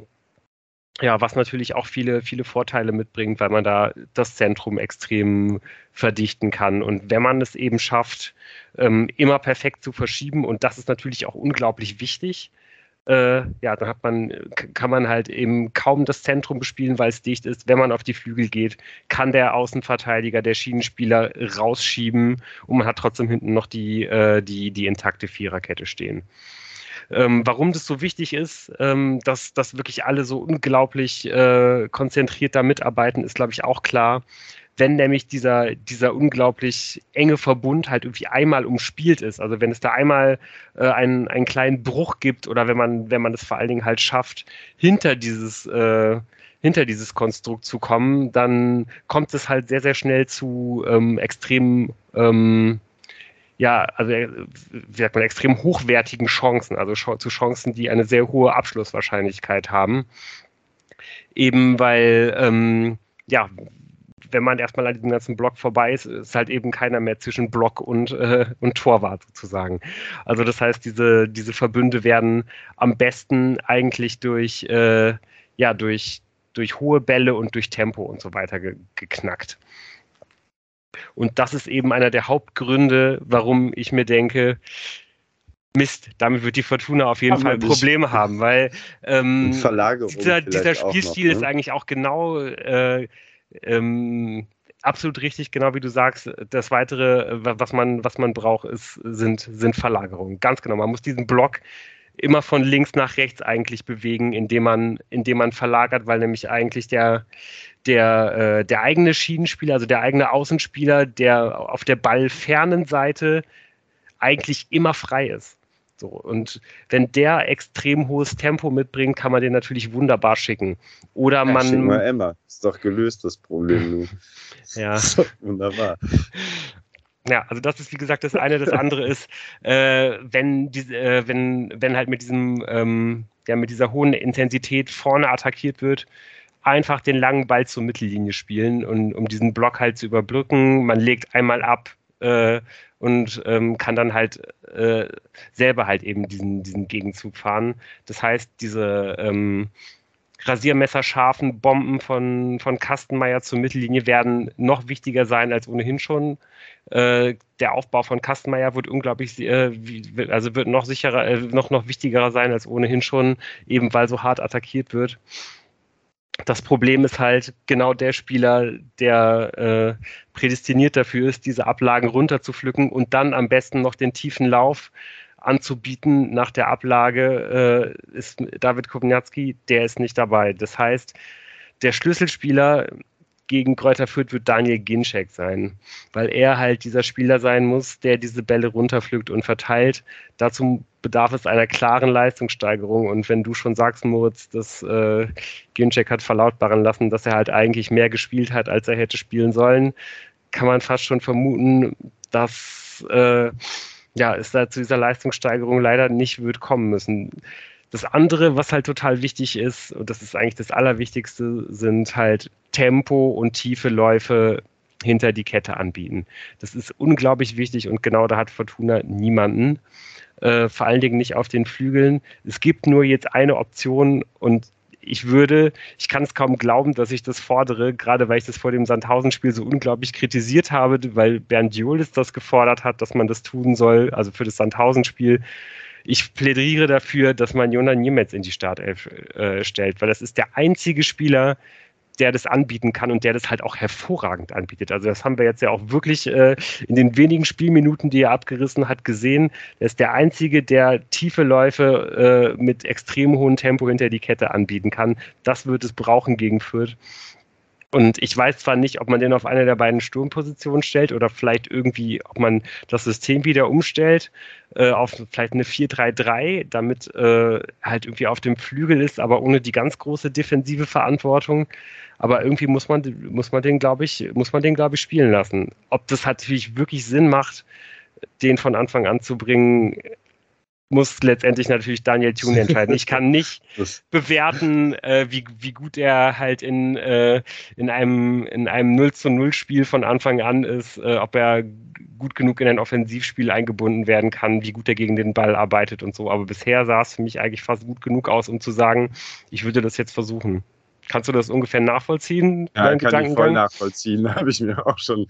ja, was natürlich auch viele, viele Vorteile mitbringt, weil man da das Zentrum extrem verdichten kann. Und wenn man es eben schafft, ähm, immer perfekt zu verschieben, und das ist natürlich auch unglaublich wichtig, äh, ja, dann hat man, kann man halt eben kaum das Zentrum bespielen, weil es dicht ist. Wenn man auf die Flügel geht, kann der Außenverteidiger, der Schienenspieler rausschieben und man hat trotzdem hinten noch die, äh, die, die intakte Viererkette stehen. Ähm, warum das so wichtig ist, ähm, dass, dass wirklich alle so unglaublich äh, konzentriert da mitarbeiten, ist, glaube ich, auch klar wenn nämlich dieser, dieser unglaublich enge Verbund halt irgendwie einmal umspielt ist. Also wenn es da einmal äh, einen, einen kleinen Bruch gibt oder wenn man, wenn man es vor allen Dingen halt schafft, hinter dieses, äh, hinter dieses Konstrukt zu kommen, dann kommt es halt sehr, sehr schnell zu ähm, extrem, ähm, ja, also äh, wie sagt man, extrem hochwertigen Chancen, also zu Chancen, die eine sehr hohe Abschlusswahrscheinlichkeit haben. Eben weil, ähm, ja, wenn man erstmal an diesem ganzen Block vorbei ist, ist halt eben keiner mehr zwischen Block und, äh, und Torwart sozusagen. Also das heißt, diese, diese Verbünde werden am besten eigentlich durch, äh, ja, durch, durch hohe Bälle und durch Tempo und so weiter ge geknackt. Und das ist eben einer der Hauptgründe, warum ich mir denke, Mist, damit wird die Fortuna auf jeden haben Fall Probleme haben, weil ähm, dieser, dieser Spielstil noch, ne? ist eigentlich auch genau äh, ähm, absolut richtig, genau wie du sagst. Das weitere, was man, was man braucht, ist, sind, sind Verlagerungen. Ganz genau. Man muss diesen Block immer von links nach rechts eigentlich bewegen, indem man, indem man verlagert, weil nämlich eigentlich der, der, äh, der eigene Schienenspieler, also der eigene Außenspieler, der auf der ballfernen Seite eigentlich immer frei ist. So, und wenn der extrem hohes Tempo mitbringt, kann man den natürlich wunderbar schicken. Oder ja, man. Schick mal Emma, ist doch gelöst, das Problem, du. ja. Wunderbar. Ja, also das ist wie gesagt das eine. Das andere ist, äh, wenn, diese, äh, wenn, wenn halt mit diesem, ähm, ja, mit dieser hohen Intensität vorne attackiert wird, einfach den langen Ball zur Mittellinie spielen und um diesen Block halt zu überbrücken. Man legt einmal ab, äh, und ähm, kann dann halt äh, selber halt eben diesen, diesen Gegenzug fahren. Das heißt, diese ähm, rasiermesserscharfen Bomben von, von Kastenmeier zur Mittellinie werden noch wichtiger sein als ohnehin schon. Äh, der Aufbau von Kastenmeier wird unglaublich, äh, also wird noch sicherer, äh, noch, noch wichtiger sein als ohnehin schon, eben weil so hart attackiert wird das Problem ist halt genau der Spieler, der äh, prädestiniert dafür ist, diese Ablagen runterzupflücken und dann am besten noch den tiefen Lauf anzubieten nach der Ablage, äh, ist David Kowniatski, der ist nicht dabei. Das heißt, der Schlüsselspieler gegen Kräuter Fürth wird Daniel Ginczek sein, weil er halt dieser Spieler sein muss, der diese Bälle runterpflückt und verteilt. Dazu bedarf es einer klaren Leistungssteigerung. Und wenn du schon sagst, Moritz, dass äh, Ginczek hat verlautbaren lassen, dass er halt eigentlich mehr gespielt hat, als er hätte spielen sollen, kann man fast schon vermuten, dass äh, ja, es da zu dieser Leistungssteigerung leider nicht wird kommen müssen. Das andere, was halt total wichtig ist, und das ist eigentlich das Allerwichtigste, sind halt Tempo und tiefe Läufe hinter die Kette anbieten. Das ist unglaublich wichtig und genau da hat Fortuna niemanden. Äh, vor allen Dingen nicht auf den Flügeln. Es gibt nur jetzt eine Option und ich würde, ich kann es kaum glauben, dass ich das fordere, gerade weil ich das vor dem Sandhausen-Spiel so unglaublich kritisiert habe, weil Bernd Jolis das gefordert hat, dass man das tun soll, also für das Sandhausen-Spiel. Ich plädiere dafür, dass man Jonas Niemetz in die Startelf äh, stellt, weil das ist der einzige Spieler, der das anbieten kann und der das halt auch hervorragend anbietet. Also das haben wir jetzt ja auch wirklich äh, in den wenigen Spielminuten, die er abgerissen hat, gesehen. Er ist der Einzige, der tiefe Läufe äh, mit extrem hohem Tempo hinter die Kette anbieten kann. Das wird es brauchen gegen Fürth. Und ich weiß zwar nicht, ob man den auf eine der beiden Sturmpositionen stellt oder vielleicht irgendwie, ob man das System wieder umstellt äh, auf vielleicht eine 4-3-3, damit äh, halt irgendwie auf dem Flügel ist, aber ohne die ganz große defensive Verantwortung. Aber irgendwie muss man, muss man den, glaube ich, muss man den, glaube ich, spielen lassen. Ob das natürlich wirklich Sinn macht, den von Anfang an zu bringen, muss letztendlich natürlich Daniel Thune entscheiden. Ich kann nicht bewerten, äh, wie, wie gut er halt in, äh, in, einem, in einem 0 zu 0 Spiel von Anfang an ist, äh, ob er gut genug in ein Offensivspiel eingebunden werden kann, wie gut er gegen den Ball arbeitet und so. Aber bisher sah es für mich eigentlich fast gut genug aus, um zu sagen, ich würde das jetzt versuchen. Kannst du das ungefähr nachvollziehen? Ja, kann ich voll nachvollziehen. Habe ich mir auch schon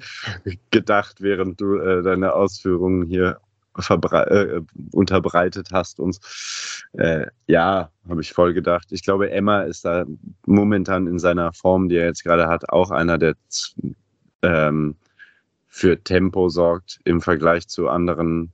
gedacht, während du äh, deine Ausführungen hier äh, unterbreitet hast uns. Äh, ja, habe ich voll gedacht. Ich glaube, Emma ist da momentan in seiner Form, die er jetzt gerade hat, auch einer, der ähm, für Tempo sorgt im Vergleich zu anderen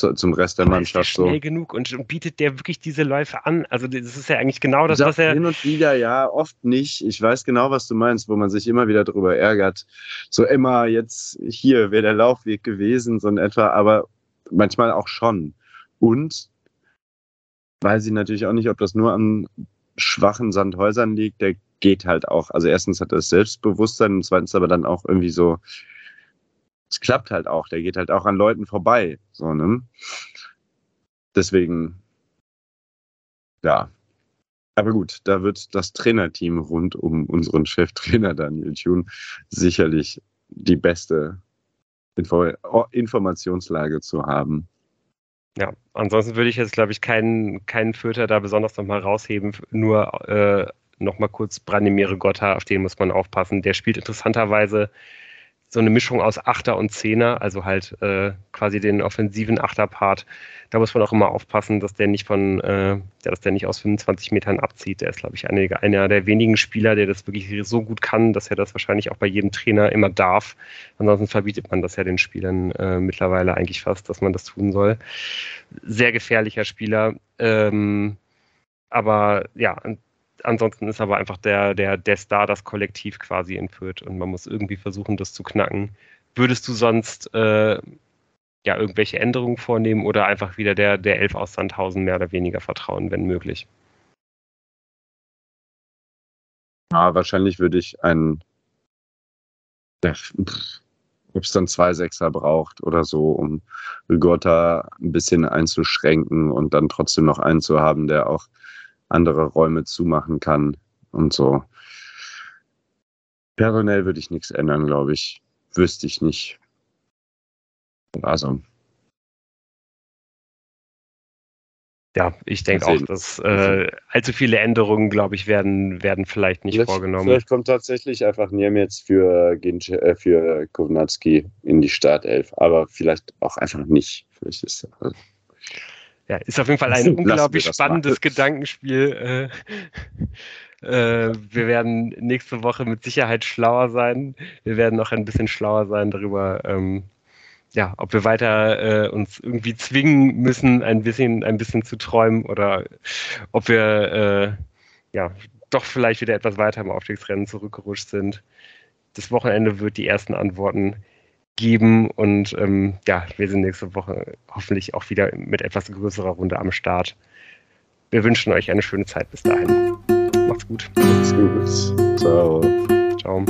zu, zum Rest der Mannschaft. Ist der schnell so. genug und, und, bietet der wirklich diese Läufe an? Also das ist ja eigentlich genau das, das was er... Hin und wieder, ja, oft nicht. Ich weiß genau, was du meinst, wo man sich immer wieder darüber ärgert. So immer jetzt hier wäre der Laufweg gewesen, so in etwa, aber manchmal auch schon. Und weiß ich natürlich auch nicht, ob das nur an schwachen Sandhäusern liegt, der geht halt auch. Also erstens hat er das Selbstbewusstsein und zweitens aber dann auch irgendwie so, es klappt halt auch, der geht halt auch an Leuten vorbei. So, ne? Deswegen, ja. Aber gut, da wird das Trainerteam rund um unseren Cheftrainer Daniel Thune sicherlich die beste Info Informationslage zu haben. Ja, ansonsten würde ich jetzt, glaube ich, keinen, keinen Fürther da besonders nochmal rausheben. Nur äh, nochmal kurz Branimir Gotta, auf den muss man aufpassen. Der spielt interessanterweise so eine Mischung aus Achter und Zehner, also halt äh, quasi den offensiven Achterpart. Da muss man auch immer aufpassen, dass der nicht von, äh, dass der nicht aus 25 Metern abzieht. Der ist, glaube ich, einer, einer der wenigen Spieler, der das wirklich so gut kann, dass er das wahrscheinlich auch bei jedem Trainer immer darf. Ansonsten verbietet man das ja den Spielern äh, mittlerweile eigentlich fast, dass man das tun soll. Sehr gefährlicher Spieler. Ähm, aber ja, ansonsten ist aber einfach der, der, der Star das Kollektiv quasi entführt und man muss irgendwie versuchen, das zu knacken. Würdest du sonst äh, ja irgendwelche Änderungen vornehmen oder einfach wieder der, der Elf aus Sandhausen mehr oder weniger vertrauen, wenn möglich? Ja, wahrscheinlich würde ich einen, ob es dann zwei Sechser braucht oder so, um Rigotta ein bisschen einzuschränken und dann trotzdem noch einen zu haben, der auch andere Räume zumachen kann und so. Personell würde ich nichts ändern, glaube ich. Wüsste ich nicht. Also. Ja, ich denke auch, dass äh, allzu viele Änderungen, glaube ich, werden, werden vielleicht nicht vielleicht, vorgenommen. Vielleicht kommt tatsächlich einfach Niemetz für, äh, für Kovnatski in die Startelf, aber vielleicht auch einfach nicht. Vielleicht ist, also ja, ist auf jeden Fall ein unglaublich spannendes mal. Gedankenspiel. Äh, äh, wir werden nächste Woche mit Sicherheit schlauer sein. Wir werden noch ein bisschen schlauer sein darüber, ähm, ja, ob wir weiter äh, uns irgendwie zwingen müssen, ein bisschen, ein bisschen zu träumen oder ob wir äh, ja doch vielleicht wieder etwas weiter im Aufstiegsrennen zurückgerutscht sind. Das Wochenende wird die ersten Antworten geben. Und ähm, ja, wir sind nächste Woche hoffentlich auch wieder mit etwas größerer Runde am Start. Wir wünschen euch eine schöne Zeit bis dahin. Macht's gut. Macht's gut. Ciao. Ciao.